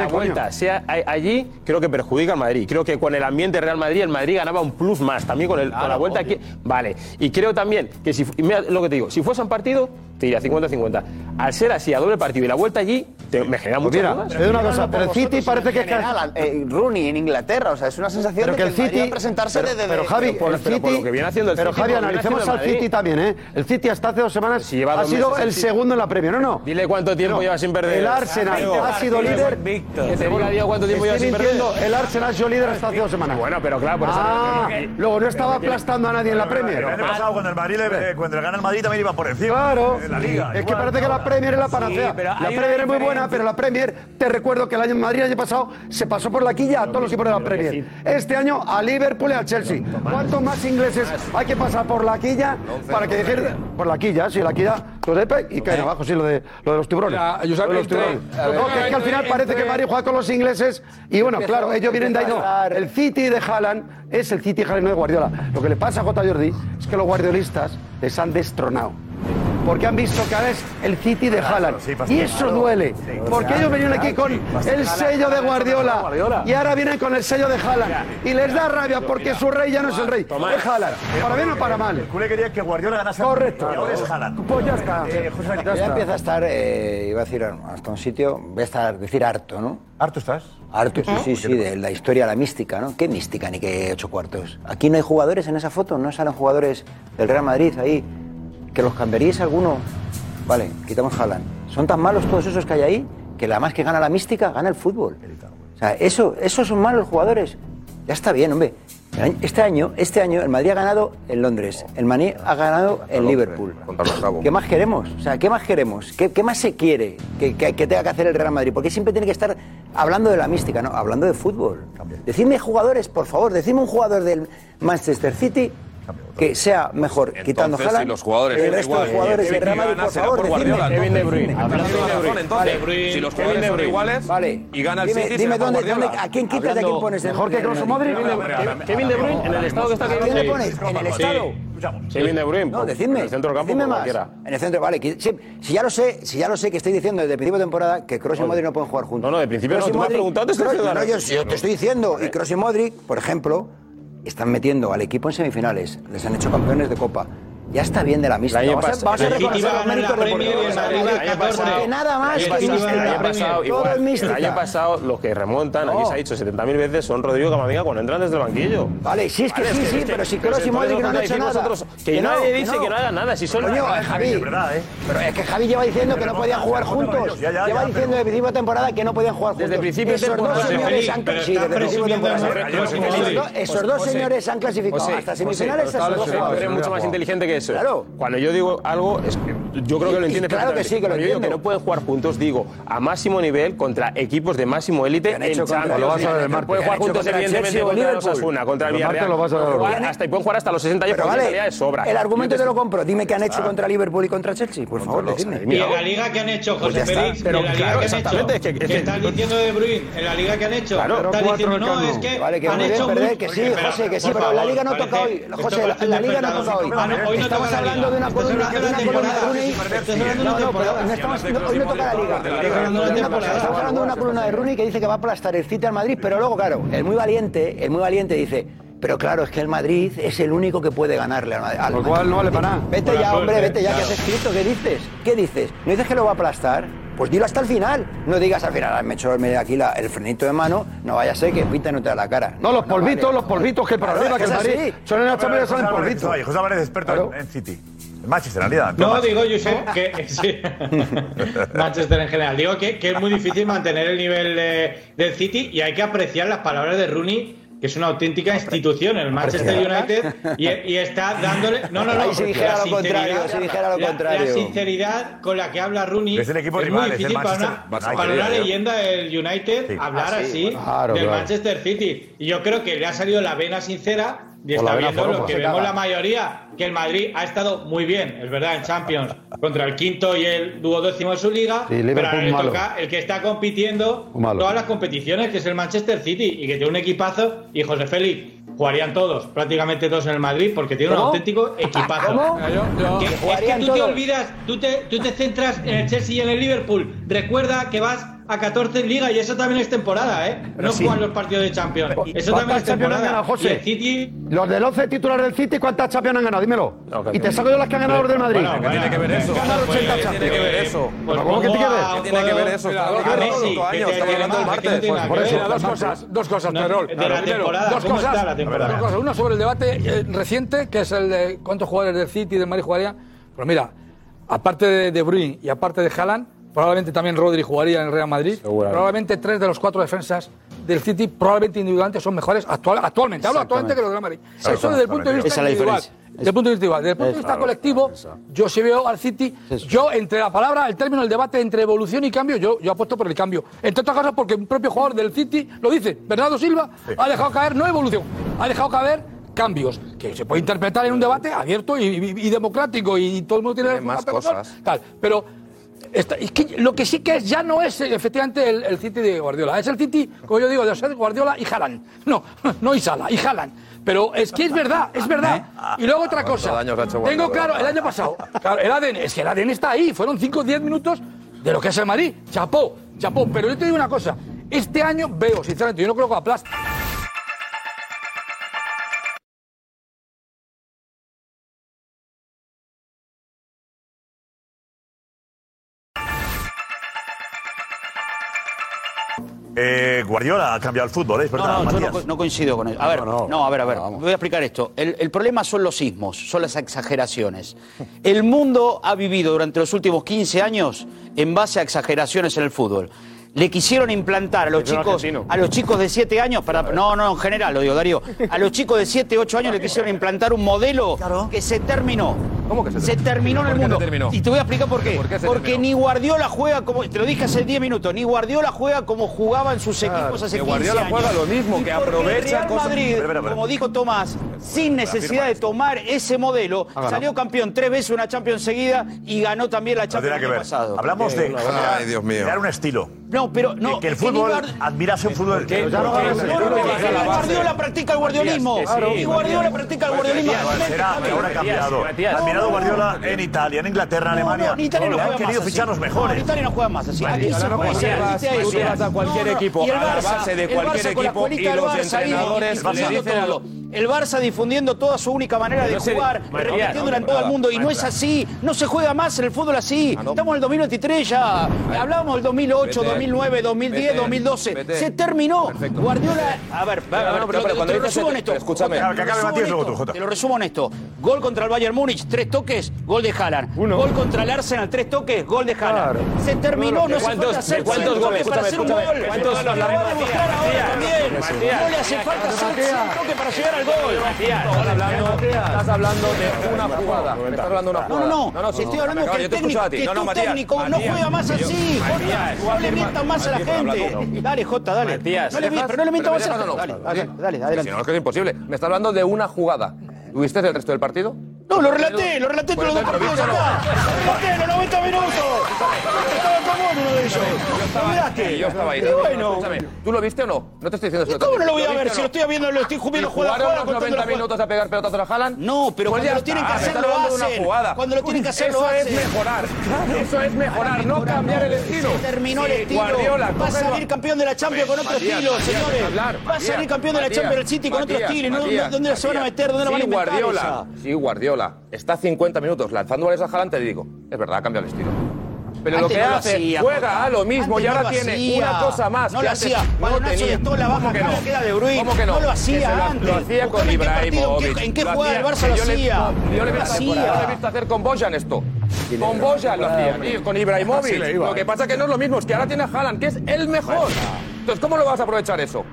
vuelta sea allí, creo que perjudica al Madrid. Creo que con el ambiente Real Madrid, el Madrid ganaba un plus más. También con, el, con la vuelta aquí. Vale. Y creo también que si. mira lo que te digo, si fuese un partido, te diría 50-50. Al ser así, a doble partido y la vuelta allí, te- me genera Pues muchas mira, te una cosa, pero el City parece que es que... General, eh, Rooney en Inglaterra, o sea, es una sensación Pero de que el City. a presentarse pero, desde pero Javi, por- el pero por City. lo que viene haciendo el pero City, Javi, analicemos al City también, ¿eh? El City hasta hace dos semanas lleva ha sido el City. segundo en la Premier, ¿no? no. Dile cuánto tiempo No. lleva sin perder. El Arsenal ha sido líder. Que te diga, Diego, cuánto tiempo lleva Estoy sin perder. mintiendo, el Arsenal ha sido líder hasta hace dos semanas. Bueno, pero claro, por eso. Ah, luego no estaba aplastando a nadie en la Premier. El año pasado, cuando el Madrid le, cuando le gana el Madrid, también iba por encima. Claro, En la liga. es que parece que la Premier es la panacea. la Premier es muy buena, diferencia. pero la Premier, te recuerdo que el año Madrid el año pasado se pasó por la quilla a todos los equipos de la Premier. Este año a Liverpool y al Chelsea. ¿Cuántos más ingleses hay que pasar por la quilla para que dejen por la quilla? Sí, la quilla, los de y caen abajo, sí, lo de, lo de los tiburones. Mira, Lo de los tiburones. No, que es que al final parece que Madrid juega con los ingleses y bueno, claro, ellos vienen de ahí. No, el City de Haaland es el City de Haaland, no de Guardiola. Lo que le pasa a J. Jordi es que los guardiolistas les han destronado. Porque han visto que ahora es el City de Haaland. Y eso claro. duele. Sí, Porque claro, ellos venían aquí con el sello de Guardiola. Guardiola. Y ahora vienen con el sello de Haaland. Y les da rabia porque su rey ya no es el rey. Es Haaland. Para bien o para mal. El culé quería que Guardiola ganase. Correcto. Y ahora es Haaland. Pues ya está. Eh, José María, Ya empieza a estar, eh, iba a decir hasta un sitio, voy a estar, decir harto, ¿no? ¿Harto estás? Harto, sí, sí, sí, de la historia, la mística, ¿no? ¿Qué mística ni qué ocho cuartos? Aquí no hay jugadores en esa foto, no salen jugadores del Real Madrid ahí. ¿Que los cambiaríais alguno? Vale, quitamos Haaland. Son tan malos todos esos que hay ahí que la más que gana la mística, gana el fútbol. O sea, eso, esos son malos jugadores. Ya está bien, hombre. Este año, este año el Madrid ha ganado en Londres, el Maní ha ganado en Liverpool. ¿Qué más queremos? O sea, ¿qué más queremos? ¿Qué, qué más se quiere que, que- que tenga que hacer el Real Madrid? Porque siempre tiene que estar hablando de la mística, ¿no? Hablando de fútbol. Decidme jugadores, por favor, decidme un jugador del Manchester City que sea mejor, quitando Entonces, Haaland. si los jugadores el resto de iguales, jugadores del Real y Madrid, gana por favor, por decidme. Guardiola. Kevin De Bruyne. Hablando de entonces. De. Si los Kevin jugadores De son iguales Vale. y gana el dime, City, dime dónde, dónde- a quién quitas y a quién Hablando- pones. Mejor que Kroos o Modric. Kevin De Bruyne, en el estado que está ¿A Kevin quién De le Bruyne. pones? ¿En el estado? Kevin De Bruyne. No, decidme. En el centro del campo, decidme como más. En el centro, vale. si ya lo sé, si ya lo sé que estoy diciendo desde el principio de temporada que Kroos y Modric no pueden jugar juntos. No, no, de principio no, y tú me has preguntado, te estoy diciendo no, ahora. yo, yo te estoy diciendo. Y Kroos y Modric, por ejemplo, están metiendo al equipo en semifinales. Les han hecho campeones de Copa. Ya está bien de la año Vamos a, reconocer los méritos la Premier y el deportivos. Madrid va a El año 14. pasado- Que nada más que El año pasado, los que remontan, aquí se ha dicho 70.000 veces, son Rodrigo Camavinga cuando entran desde el banquillo. Vale, sí, es que sí, sí, pero si Kroos y entonces, Modric no han hecho nada. Que nadie dice que no hagan nada, si son Ay, Javi, Es verdad, ¿eh? Pero es que Javi lleva diciendo que no podían jugar juntos. Lleva diciendo desde el principio de temporada que no podían jugar juntos. Desde el principio de Esos dos temporada. señores han Pero sí, está desde el principio de presumiendo de temporada. Modric. Esos dos- señores han clasificado hasta semifinales. esos dos eres mucho más inteligente que eso. Claro. Cuando yo digo algo, es que yo creo que lo entiendes claro que sí, que lo Cuando yo digo entiendo. que no pueden jugar juntos, digo a máximo nivel contra equipos de máximo élite en Champions. lo vas a ver el No martes. pueden ¿Qué jugar juntos, contra el evidentemente, contra el? Osasuna, contra el Villarreal. lo vas a ver. Hasta, y pueden jugar hasta los 60 años Pero porque vale, es sobra. el argumento te lo compro. Dime qué han hecho Ah. contra Liverpool y contra Chelsea, por favor, decidme. Y en la liga que han hecho Pues José. Félix, en la liga claro, que han hecho, que- es que que- están diciendo de Bruyne, en la liga que han hecho, Claro. están diciendo, cuatro no, es que Vale, que han hecho perder, muy- que sí, José, que sí, pero la liga no toca hoy. José, la, liga no toca hoy. Hoy no Estamos hablando de una columna, de una columna No, hoy toca la liga. Estamos hablando de una columna de Rooney que dice que va a aplastar el City al Madrid, pero luego, claro, el muy valiente, el muy valiente dice, pero claro, es que el Madrid es el único que puede ganarle al Madrid. Lo Madrid". cual no vale para nada. Vete ya, hombre, vete ya, que has escrito, ¿qué dices? ¿Qué dices? ¿No dices que lo va a aplastar? Pues dilo hasta el final. No digas al final, "Ah, me he hecho aquí la- el frenito de mano, no vaya a ser que pita no te da la cara. No, los polvitos, los polvitos que para Claro, arriba, que es el así. Madrid. Son en la Champions, José Álvarez, polvitos. oye, José Álvarez, experto Claro. en, en City. En Manchester, en realidad. No, Tomás. digo, Josep, que sí. Manchester en general. Digo que, que es muy difícil mantener el nivel de- del City y hay que apreciar las palabras de Rooney, que es una auténtica institución en el Manchester United y, y está dándole. No, no, no. Ahí si dijera la lo contrario, sinceridad- si dijera lo la- contrario. La sinceridad con la que habla Rooney Es el equipo es rival, muy es el difícil para una, para una leyenda del United Sí. hablar Ah, sí, así. Claro, del claro. Manchester City. Y yo creo que le ha salido la vena sincera y está viendo lo que vemos la mayoría, que el Madrid ha estado muy bien, es verdad, en Champions, contra el quinto y el duodécimo de su liga, Sí, pero ahora le malo. toca el que está compitiendo todas las competiciones, que es el Manchester City, y que tiene un equipazo, y José Félix, jugarían todos, prácticamente todos en el Madrid, porque tiene un auténtico equipazo. ¿Cómo? Que- es que tú te olvidas, tú te, tú te centras en el Chelsea y en el Liverpool. Recuerda que vas a 14 en Liga y eso también es temporada, ¿eh? No sí. juegan los partidos de Champions. Eso también ¿Cuántas es temporada. ganado, José? el City Los del 11 titulares del City, ¿cuántas Champions han ganado? Dímelo. No, y te saco yo las que han ganado los del Madrid. Bueno, bueno, tiene que ver eso? Ganar 80 Pues, Champions. tiene que ver eso? Pues ¿cómo que tiene que ver? ¿Qué tiene que ver eso? Estamos a hablando Messi, de otro que año, te- estamos hablando del martes. Por eso, dos cosas, dos cosas, la Primero, temporada, dos ¿cómo cosas, dos cosas. Una sobre el debate eh, reciente, que es el de cuántos jugadores del City y del Madrid jugarían. Pero mira, aparte de De Bruyne y aparte de Haaland, probablemente también Rodri jugaría en el Real Madrid. Probablemente tres de los cuatro defensas del City, probablemente individualmente, son mejores actual- actualmente. Hablo actualmente que los del Real Madrid. Eso desde el punto de vista Esa es la individual. diferencia. Desde el punto de vista individual. Desde el punto de vista claro. colectivo, yo sí veo al City, yo entre la palabra, el término, el debate entre evolución y cambio, yo, yo apuesto por el cambio. Entre otras cosas porque un propio jugador del City lo dice, Bernardo Silva ha dejado caer, no evolución, ha dejado caer cambios que se puede interpretar en un debate abierto y, y- y democrático y todo el mundo tiene Tiene más cosas. tal, pero esta- es que lo que sí que es ya no es eh, efectivamente el, el City de Guardiola, es el City, como yo digo, de José Guardiola y Haaland. No, no y Sala, y Haaland. Pero es que es verdad, es verdad. Y luego otra ¿Cuánto cosa. Tengo claro, el año pasado, claro, el ADN, es que el ADN está ahí, fueron 5 o 10 minutos de lo que es el Madrid. Chapó, chapó. Pero yo te digo una cosa, este año veo, sinceramente, yo no creo que aplaste. Guardiola ha cambiado el fútbol, ¿eh? es verdad, No, no, yo no, coincido con eso. A ver, no, a ver, a ver. Voy a explicar esto. El, el problema son los sismos, son las exageraciones. El mundo ha vivido durante los últimos 15 años en base a exageraciones en el fútbol. Le quisieron implantar a los Pero chicos, argentino. a los chicos de 7 años, para, no, no, en general lo digo, Darío, a los chicos de 7, 8 años le quisieron implantar un modelo que se terminó. ¿Cómo que se terminó en el ¿Por qué se mundo? terminó? Y te voy a explicar por qué. ¿Por qué se Porque terminó? ni Guardiola juega como, te lo dije hace 10 minutos, ni Guardiola juega como jugaba en sus equipos hace que 15 Guardiola años. juega lo mismo, Y que aprovecha el Real cosas- Madrid, Espera, espera, espera. como dijo Tomás, sin necesidad de tomar ese modelo, ganado. salió campeón tres veces una Champions seguida y ganó también la No Champions tiene el que año ver. pasado. Hablamos de Ay, Dios mío. crear un estilo. No, pero no. Que, el fútbol, admiras el fútbol. Que, Guardiola practica el guardiolismo. Y Guardiola practica el guardiolismo. Será, ahora ha cambiado. Admirado Guardiola en Italia, en Inglaterra, en Alemania. Han querido fichar los mejores. Italia no juega más así. Aquí se a cualquier equipo, a la base de cualquier equipo y los entrenadores le dicen el Barça difundiendo toda su única manera de jugar, repitiéndola en todo el mundo. Y no es así, no se juega más en el fútbol así. Ah, Estamos en el 2023 ya, hablábamos del 2008, 2009. 2009, 2010, 2012. Se terminó. Perfecto. Guardiola. A ver, a ver, no, pero, pero, te, te, lo resumo en esto. Escúchame. Te lo resumo en esto. Gol contra el Bayern Múnich, tres toques, gol de Haaland. Uno. Gol contra el Arsenal, tres toques, gol de Haaland. Claro. Se terminó, no, no, se falta hacer ¿Cuántos goles? Para hacer un gol. ¿Cuántos goles? Lo va a demostrar ahora también. No le hace falta hacer un toque para llegar al gol. Estás hablando de una jugada. Estás hablando de una jugada. No, no, no. Si estoy hablando que el técnico no juega más así. No le mienta más a la gente. Dale, Jota, dale. Matías. No le mientas, pero no le mientas más a la gente. Dale, dale, adelante. Si no, es que es imposible. Me está hablando de una jugada. ¿Tuviste el resto del partido? No, lo relaté, lo relaté todos los dos partidos acá. Relaté los 90 minutos. Estaba Camón uno de ellos. Lo. Yo estaba ahí. Qué bueno. ¿Tú lo viste o no? No te estoy diciendo eso. ¿Cómo no lo voy a ver? Si lo estoy viendo, lo estoy viendo jugar a los 90 minutos a pegar pelotazos a Haaland? No, pero pues cuando lo tienen que hacer, lo hacen. Cuando lo tienen que hacer, lo hacen. Eso es mejorar. Eso es mejorar, no cambiar el estilo. terminó el estilo. Va a salir campeón de la Champions con otro estilo, señores. Va a salir campeón de la Champions el City con otro estilo. ¿Dónde se van a meter? ¿Dónde la van a meter? Guardiola. Sí, Guardiola. Guardiola está 50 minutos lanzando goles a Haaland, te digo, es verdad, cambia el estilo. Pero antes lo que no hace, hacía, juega a lo mismo y ahora no tiene una cosa más. No que lo hacía. Balonazo de toda la baja que no? queda de ¿Cómo que no? No lo hacía antes. Lo hacía con Ibrahimovic. ¿En qué, jugada del Barça lo hacía? Yo le he visto hacer con Bojan esto. Con Bojan lo hacía, tío, con Ibrahimovic. Lo que pasa que no es lo mismo, es que ahora tiene a Haaland, que es el mejor. Entonces, ¿cómo lo vas a aprovechar eso?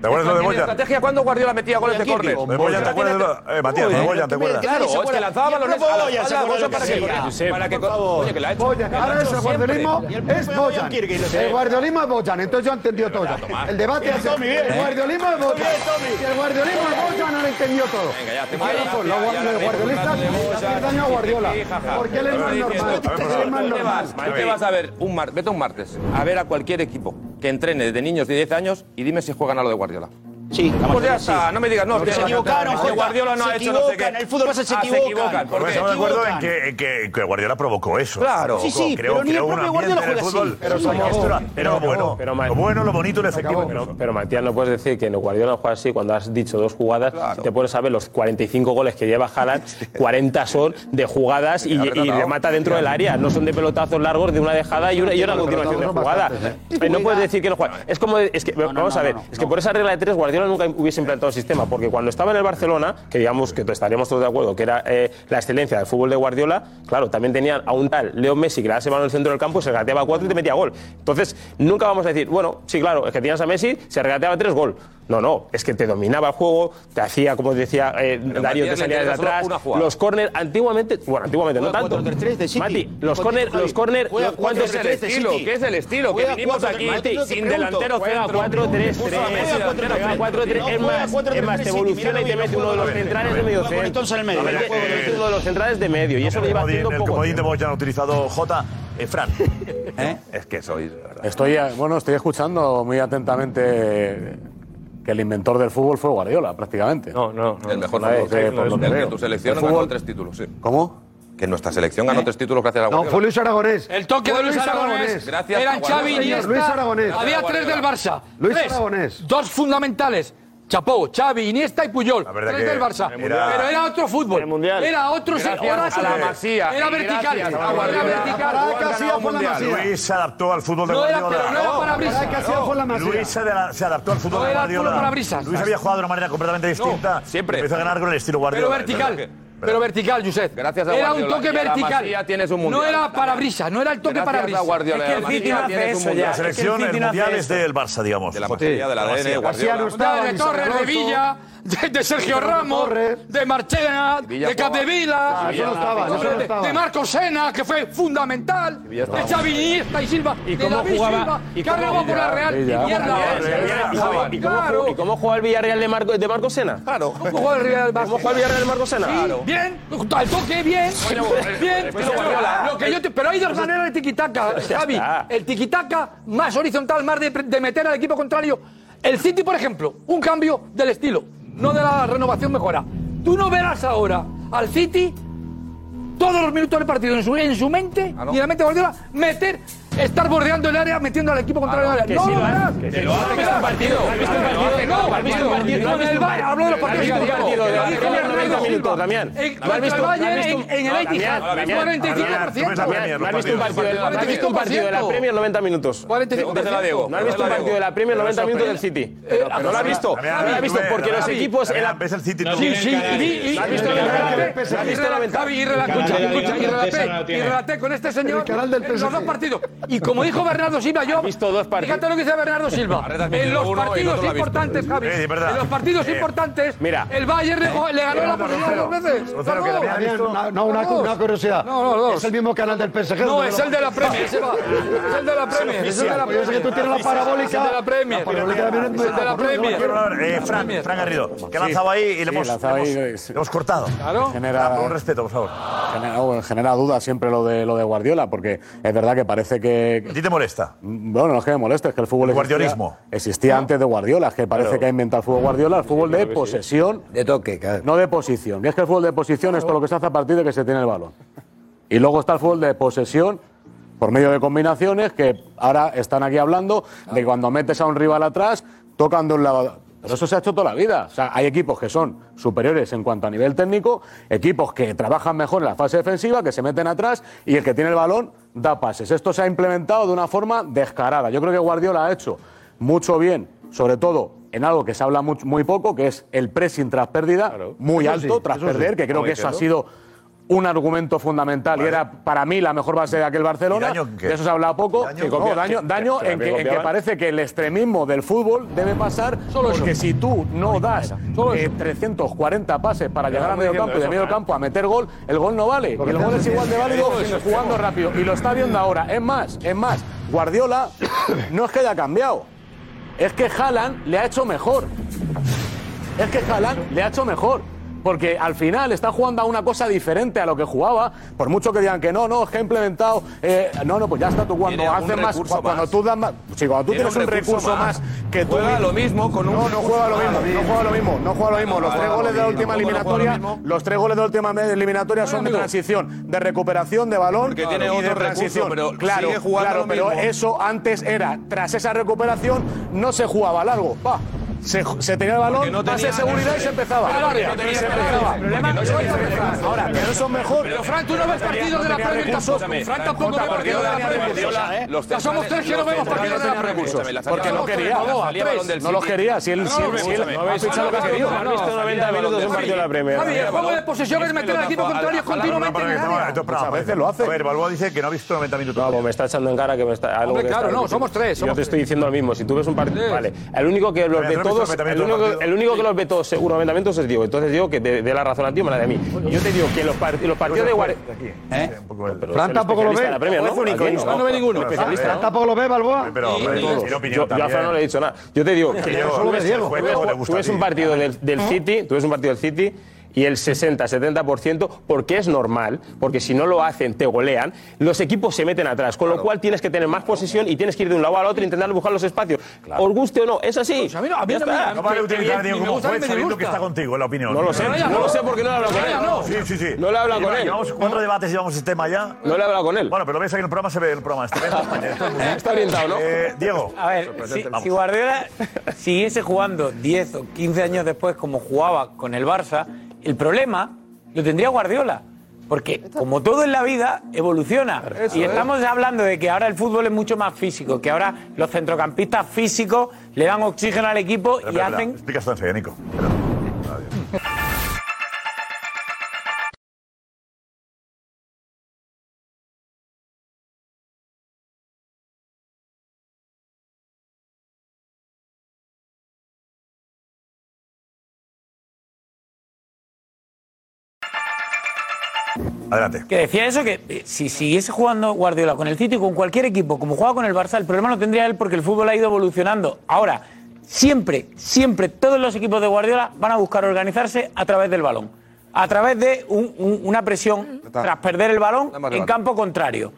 ¿Te acuerdas lo de Boyan? estrategia cuando Guardiola metía goles de córner? ¿Te acuerdas? Eh, Matías, de Boyan, ¿te acuerdas? Claro, es que lanzaba los Boyan, para que Oye, que la ha. Ahora es el guardiolismo es Boyan. El guardiolismo es Boyan, entonces yo he entendido todo. El debate es el guardiolismo es Boyan. El guardiolismo es Boyan, ahora entendió todo. Los guardiolistas le hacen daño a Guardiola, porque él es más normal. Vete a ver un martes, a ver a cualquier equipo entrene desde niños de 10 años y dime si juegan a lo de Guardiola. Sí, pues ya está, no me digas, no, se equivocaron. Este Guardiola no ha hecho no sé qué. En el fútbol se ah, equivocan. Porque estamos de acuerdo en que, que, Guardiola provocó eso. Claro. Sí, sí, creo, pero ni el propio Guardiola juega así. Pero bueno, lo bueno, lo bonito y efectivo. Pero Matías, no puedes decir que Guardiola juega así cuando has dicho dos jugadas. Te puedes saber los 45 goles que lleva Haaland, 40 son de jugadas y remata dentro del área. No son de pelotazos largos de una dejada y una continuación de jugada. No ¿eh? Eh, puedes decir que no juega. Es como, es que, vamos a ver, es que por esa regla de tres Guardiola Nunca hubiese implantado el sistema, porque cuando estaba en el Barcelona, que digamos que estaríamos todos de acuerdo que era eh, la excelencia del fútbol de Guardiola, claro, también tenían a un tal Leo Messi que le daba mano en el centro del campo, se regateaba cuatro y te metía gol. Entonces, nunca vamos a decir, bueno, sí, claro, es que tenías a Messi, se regateaba tres gol. No, no, es que te dominaba el juego, te hacía, como decía eh, Darío, te salía de atrás. Los corners, antiguamente, bueno, antiguamente no tanto. Mati, los corners, los corners, ¿cuánto es el estilo? ¿Qué es el estilo? Que vinimos aquí sin delantero, juega 4-3-3. Es más, es más, te evoluciona y te mete uno de los centrales de medio centro. Entonces el medio. Uno de los centrales de medio. Y eso lo lleva haciendo poco. Como hemos ya utilizado J. Eh, Fran, es que soy. Estoy, bueno, estoy escuchando muy atentamente que el inventor del fútbol fue Guardiola, prácticamente. No, no. El mejor fútbol. Que tu selección ganó tres títulos, ¿Cómo? Que nuestra selección ganó eh, tres títulos gracias a Guardiola. No, fue Luis Aragonés. El toque de Luis, Luis Aragonés. Aragonés. Gracias Eran Xavi y Luis Aragonés. Había tres del Barça. Luis Aragonés. Dos fundamentales. Chapó, Xavi, Iniesta y Puyol. La verdad tres que del Barça. Era, pero era otro fútbol. Mundial. Era otro gracias, Era vertical. Era vertical. Luis se adaptó al fútbol de no Guardiola. Era, pero no era para brisa. No. Luis se, la, se, adaptó al fútbol no de Guardiola. Era para Luis había jugado de una manera completamente distinta. siempre. Empezó a ganar con el estilo Guardiola. Pero vertical. Pero vertical, Josep. Gracias a Era un Guardiola toque y a la vertical. Masía tienes un no mundial. era parabrisas, no era el toque Gracias a parabrisas. Guardiola y a la Masía tienes un mundial. La selección, el mundial es del Barça, digamos. De la Masía, del ADN, Guardiola. de Torres, de Villa, de, de Sergio Ramos, de Marchena, de Capdevila, eso no estaba, no de, estaba. de Marcos Sena, que fue fundamental, de Xavi Iniesta y Silva, ¿Y de cómo David jugaba- Silva, y que ha por la Real. ¿Y cómo, jugó, ¿Y cómo jugó el Villarreal de Marco, de Marco Sena? Claro. ¿Cómo jugó el Real Barça? ¿Cómo jugó el Villarreal de Marco Sena? Claro. Bien, al toque, bien, Bueno, bien. pues pero, lo que yo te- pero hay dos maneras de tiquitaca, Javi. El tiquitaca más horizontal, más de, de meter al equipo contrario. El City, por ejemplo, un cambio del estilo, no de la renovación mejora. Tú no verás ahora al City todos los minutos del partido en su, en su mente Ah, y en la mente de Guardiola meter, estar bordeando el área, metiendo al equipo contrario el área. no lo que es un verás. partido, ¿has visto el Bayern, hablo de los ¿Has partidos visto un partido de la Lo dijo Premier Bernardo 90 Silva. minutos, Damián? En- ¿No el Bayern en- el Etihad, Damián, Damián, 45%. Damián, ¿No has visto un partido de la- Premier 90 minutos? 45%. Desde la Diego. ¿No has visto un partido de la Premier 90 minutos del City? ¿No lo has visto? ¿No lo has visto? Porque los equipos... ves el City. Sí, sí, y- y- Y- ¿Has visto y- la- y- relaté- con este señor los dos partidos. Y como dijo Bernardo Silva, yo. visto dos partidos. Fíjate lo que dice Bernardo Silva. En los partidos importantes, Javi. En los partidos Eh, importantes, mira. el Bayern le, le ganó la posición dos veces. Gonzalo, que visto- No, no, una, Dos. una curiosidad. No, no, dos. Es el mismo canal del PSG. No, es el de la Premier. Es el de la Premier, es el de la que tú tienes la parabólica. Es el de la Premier. Es el de la Premier. Eh, Fran, Fran Garrido, que ha lanzado ahí y le hemos, cortado. Claro. Genera, Por un respeto, por favor. genera, genera dudas siempre lo de, lo de Guardiola, porque es verdad que parece que... ¿A ti te molesta? Bueno, no es que me moleste, es que el fútbol El existía- guardiolismo. Existía, antes de Guardiola, es que parece que ha inventado el fútbol Guardiola, el fútbol de posesión, De toque, claro. no de posición. Que es que el fútbol de posición es todo lo que se hace a partir de que se tiene el balón. Y luego está el fútbol de posesión por medio de combinaciones que ahora están aquí hablando de cuando metes a un rival atrás, tocan de un lado. Pero eso se ha hecho toda la vida. O sea, hay equipos que son superiores en cuanto a nivel técnico, equipos que trabajan mejor en la fase defensiva, que se meten atrás y el que tiene el balón da pases. Esto se ha implementado de una forma descarada. Yo creo que Guardiola ha hecho mucho bien, sobre todo en algo que se habla muy, muy poco, que es el pressing tras pérdida, muy Eso alto sí, tras sí. perder, que creo que eso ha sido un argumento fundamental y era para mí la mejor base de aquel Barcelona. ¿Y daño en qué? De eso se ha hablado poco. ¿Daño? No, daño, que- daño que en, que, en que parece que el extremismo del fútbol debe pasar Solo porque eso. si tú no das Solo eh, eso. 340 pases para llegar a medio campo y de medio Fran. campo a meter gol, el gol no vale. Y el gol es igual de válido jugando rápido. Y lo está viendo ahora. Es más, es más, Guardiola no es que haya cambiado. Es que Haaland le ha hecho mejor. Es que Haaland le ha hecho mejor. Porque al final está jugando a una cosa diferente a lo que jugaba. Por mucho que digan que no, no, es que ha implementado. eh, no, no, pues ya está tú cuando haces más. Cuando tú das más. Sí, cuando tú Tiene tienes un recurso, más, más. que tú. Juega lo mismo con un No, no juega lo mismo. No juega lo mismo. No juega lo mismo. Los No tres juega goles de la lo última mismo. ¿Cómo no juega lo eliminatoria. Los tres goles de la última eliminatoria son de transición, de recuperación de balón Porque tiene y de otro recurso, transición. pero claro, sigue jugando claro, pero eso antes era, tras esa recuperación, no se jugaba largo. Pa. Se, se tenía el balón, no pase de seguridad y se empezaba. Pero no es no Ahora, que no son mejor. Pero Fran, tú no ves partidos de la Premier tampoco. Fran tampoco ve partidos de la Premier. ¿eh? Los somos tres que no los vemos partidos de la Premier. Porque no quería. No lo City. quería. Si él, no ha fichado lo que quería. ¿No has visto 90 minutos un partido de la Premier? El juego de posesión es meter al equipo contrario continuamente en el área. Muchas veces lo hace. A ver, Balboa dice que no ha visto 90 minutos. No, pues me está echando en cara que me está. Hombre, claro, no, somos tres, Yo te estoy diciendo lo mismo. Si tú ves un partido. Vale. El único que los Pero ve no he visto todos. 90 El único, el único que los ve todos seguro 90 minutos es Diego. Entonces digo que de, de la razón a ti me la de a mí. Yo te digo que los, part- los partidos de Guardiola. ¿Eh? Fran tampoco lo ve. Premier, ¿no? Único, Fran no ve ninguno. Fran ¿no? tampoco lo ve, Balboa. Pero, yo, a. Fran no le he dicho nada. Yo te digo que solo tú ves Diego. Tú un ti. partido del, del City, tú ves un partido del City y el 60-70%, porque es normal, porque si no lo hacen te golean, los equipos se meten atrás, con lo cual tienes que tener más posesión y tienes que ir de un lado al otro e intentar buscar los espacios. Os guste o no, es así. Pues a mí no- a mí no. No vale Que- utilizar a que Diego bien, me como gusta, juez sabiendo que está contigo en la opinión. No lo sé, no no. lo sé porque no lo he hablado con él. no. Sí, sí, sí. No le he hablado con él. Llevamos cuatro debates, llevamos este tema ya. No le he hablado con él. Bueno, pero lo ves ahí en el programa, se ve el programa. Este, Está orientado, ¿no? Eh, Diego. A ver, si, si Guardiola siguiese jugando 10 o 15 años después como jugaba con el Barça, el problema lo tendría Guardiola. Porque como todo en la vida, evoluciona. y estamos hablando de que ahora el fútbol es mucho más físico, que ahora los centrocampistas físicos le dan oxígeno al equipo y hacen... Explica esto enseguida, Nico. Adelante. Que decía eso, que eh, si siguiese jugando Guardiola con el City, con cualquier equipo, como juega con el Barça, el problema lo tendría él porque el fútbol ha ido evolucionando. Ahora, siempre, siempre, todos los equipos de Guardiola van a buscar organizarse a través del balón. a través de un- un- una presión tras perder el balón en levanta. campo contrario.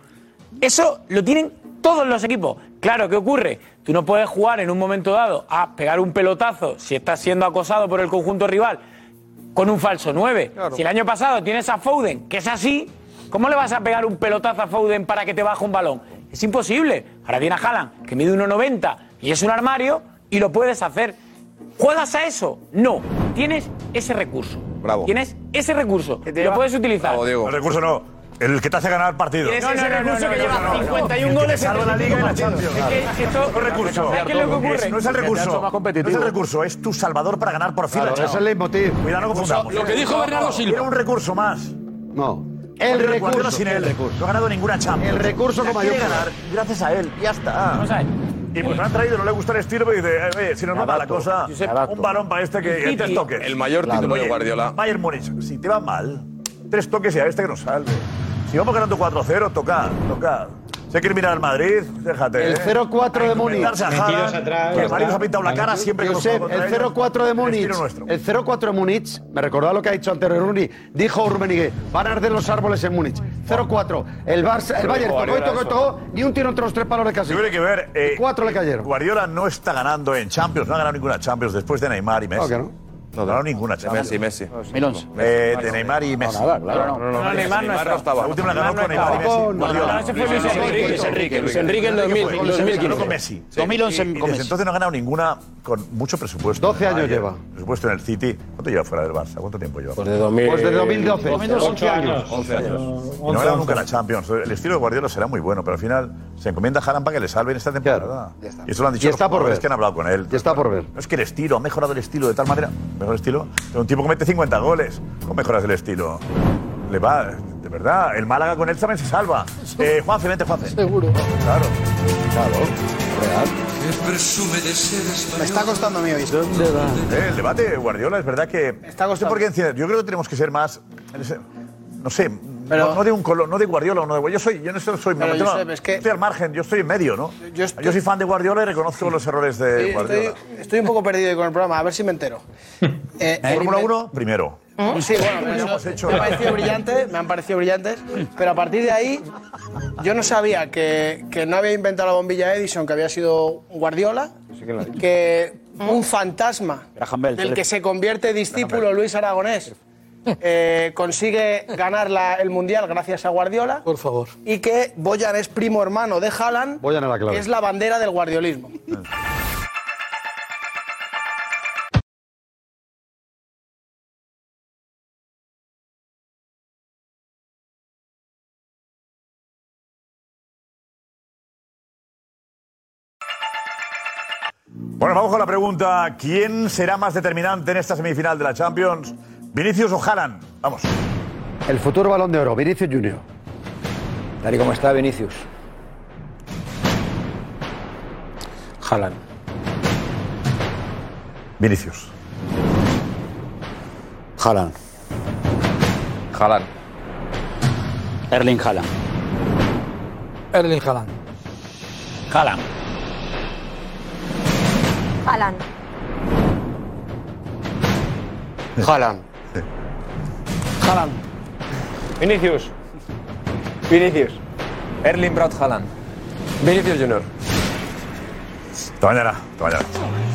Eso lo tienen todos los equipos. Claro, ¿qué ocurre? Tú no puedes jugar en un momento dado a pegar un pelotazo si estás siendo acosado por el conjunto rival con un falso 9. Si el año pasado tienes a Foden, que es así, ¿cómo le vas a pegar un pelotazo a Foden para que te baje un balón? Es imposible. Ahora viene a Haaland, que mide 1,90 y es un armario, y lo puedes hacer. ¿Juegas a eso? No. Tienes ese recurso. Bravo. Tienes ese recurso. Lo puedes utilizar. El recurso no. El que te hace ganar partidos. Tienes ese recurso que lleva 51 goles salva la liga y la Champions. Es que esto- No es recurso. ¿Sabes qué es lo que ocurre? No es el recurso. No es el recurso, es tu salvador para ganar por fin Claro, la Champions. es el leitmotiv. Cuidado, no confundamos. Lo que dijo Bernardo Silva. Era un recurso más. No. El El recurso. sin él. El. No ha ganado ninguna Champions. El recurso como quiere mayor ganar gracias a él. Ya está. Vamos a ver. Y pues lo han traído, no le gusta el estilo, pero dice, eh, oye, si nos va la cosa, un balón para este que El City, toques. el mayor título de Guardiola. Bayern Múnich, si te va mal, tres toques y a este que nos salve. Si vamos ganando 4-0, toca, toca. Si hay que mirar al Madrid, déjate. El ¿eh? 0-4 de Hay que Múnich. enmendarse a Haaland, que el Madrid nos ha pintado la cara siempre que Josep, el ellos. 0-4 de Múnich. El 0-4 de Múnich, me recordaba lo que ha dicho antes Rooney. Dijo Rummenigge, van a arder los árboles en Múnich. 0-4. El Barça, el Bayern tocó y tocó y tocó, ni un tiro entre los tres palos de casi. Tiene que ver. eh, Cuatro le cayeron. Guardiola no está ganando en Champions, no ha ganado ninguna Champions después de Neymar y Messi. Que no. No ha ganado ninguna Champions. Messi, Messi. Eh, de Neymar y Messi. nada, claro. No, no, no, Neymar no estaba. La última la ganó con Neymar y Messi. Guardiola. No, ese fue Luis Enrique. Luis Enrique. Luis Enrique en 2000, Ganó 2015. con Messi. 2011 Y- y con desde Messi. entonces no ha ganado ninguna con mucho presupuesto. 12 años Bayern, lleva. Presupuesto en el City. ¿Cuánto lleva fuera del Barça? ¿Cuánto tiempo lleva? Pues de 2000. Pues desde 2012. 8 años. 11 años. Y no ha ganado nunca la Champions. El estilo de Guardiola será muy bueno, pero al final se encomienda a Haaland para que le salven esta temporada. Y eso lo han dicho Y está los que han hablado con él. Y está por ver. No es que el estilo, ha mejorado el estilo de tal manera. Mejor estilo. Pero un tipo que mete 50 goles. ¿Cómo mejoras el estilo? Le va, de verdad. El Málaga con él también se salva. Eh, Juanfe, vente, Juanfe. Seguro. Claro. Claro. Real. Me está costando a mí hoy. Eh, el debate Guardiola es verdad que. Está no sé por qué enciende. Yo creo que tenemos que ser más. No sé. Pero- no, no de un color, no de Guardiola o no de Yo soy, yo no soy, soy, Pero, es que- estoy al margen, yo estoy en medio, ¿no? Yo Yo, soy fan de Guardiola y reconozco los errores de Sí, Guardiola. estoy, estoy un poco perdido con el programa, a ver si me entero. Eh, el Fórmula inven- 1, primero. Sí, bueno, pero hemos eso hecho. me han parecido brillantes, me han parecido brillantes, pero a partir de ahí yo no sabía que, que no había inventado la bombilla Edison, que había sido Guardiola, que un fantasma del que se convierte discípulo Luis Aragonés eh, consigue ganar la- el Mundial gracias a Guardiola. Por favor. Y que Boyan es primo hermano de Haaland, Boyan es la clave. que es la bandera del guardiolismo. Bueno, vamos con la pregunta. ¿Quién será más determinante en esta semifinal de la Champions? ¿Vinicius o Haaland? Vamos. El futuro balón de oro, Vinicius Junior. Tal y como está Vinicius. Haaland. Vinicius. Haaland. Haaland. Erling Haaland. Erling Haaland. Haaland. Haaland. Haaland. Haaland. Vinicius. Vinicius. Erling Braut Haaland. Vinicius Junior. Hasta mañana. Hasta mañana.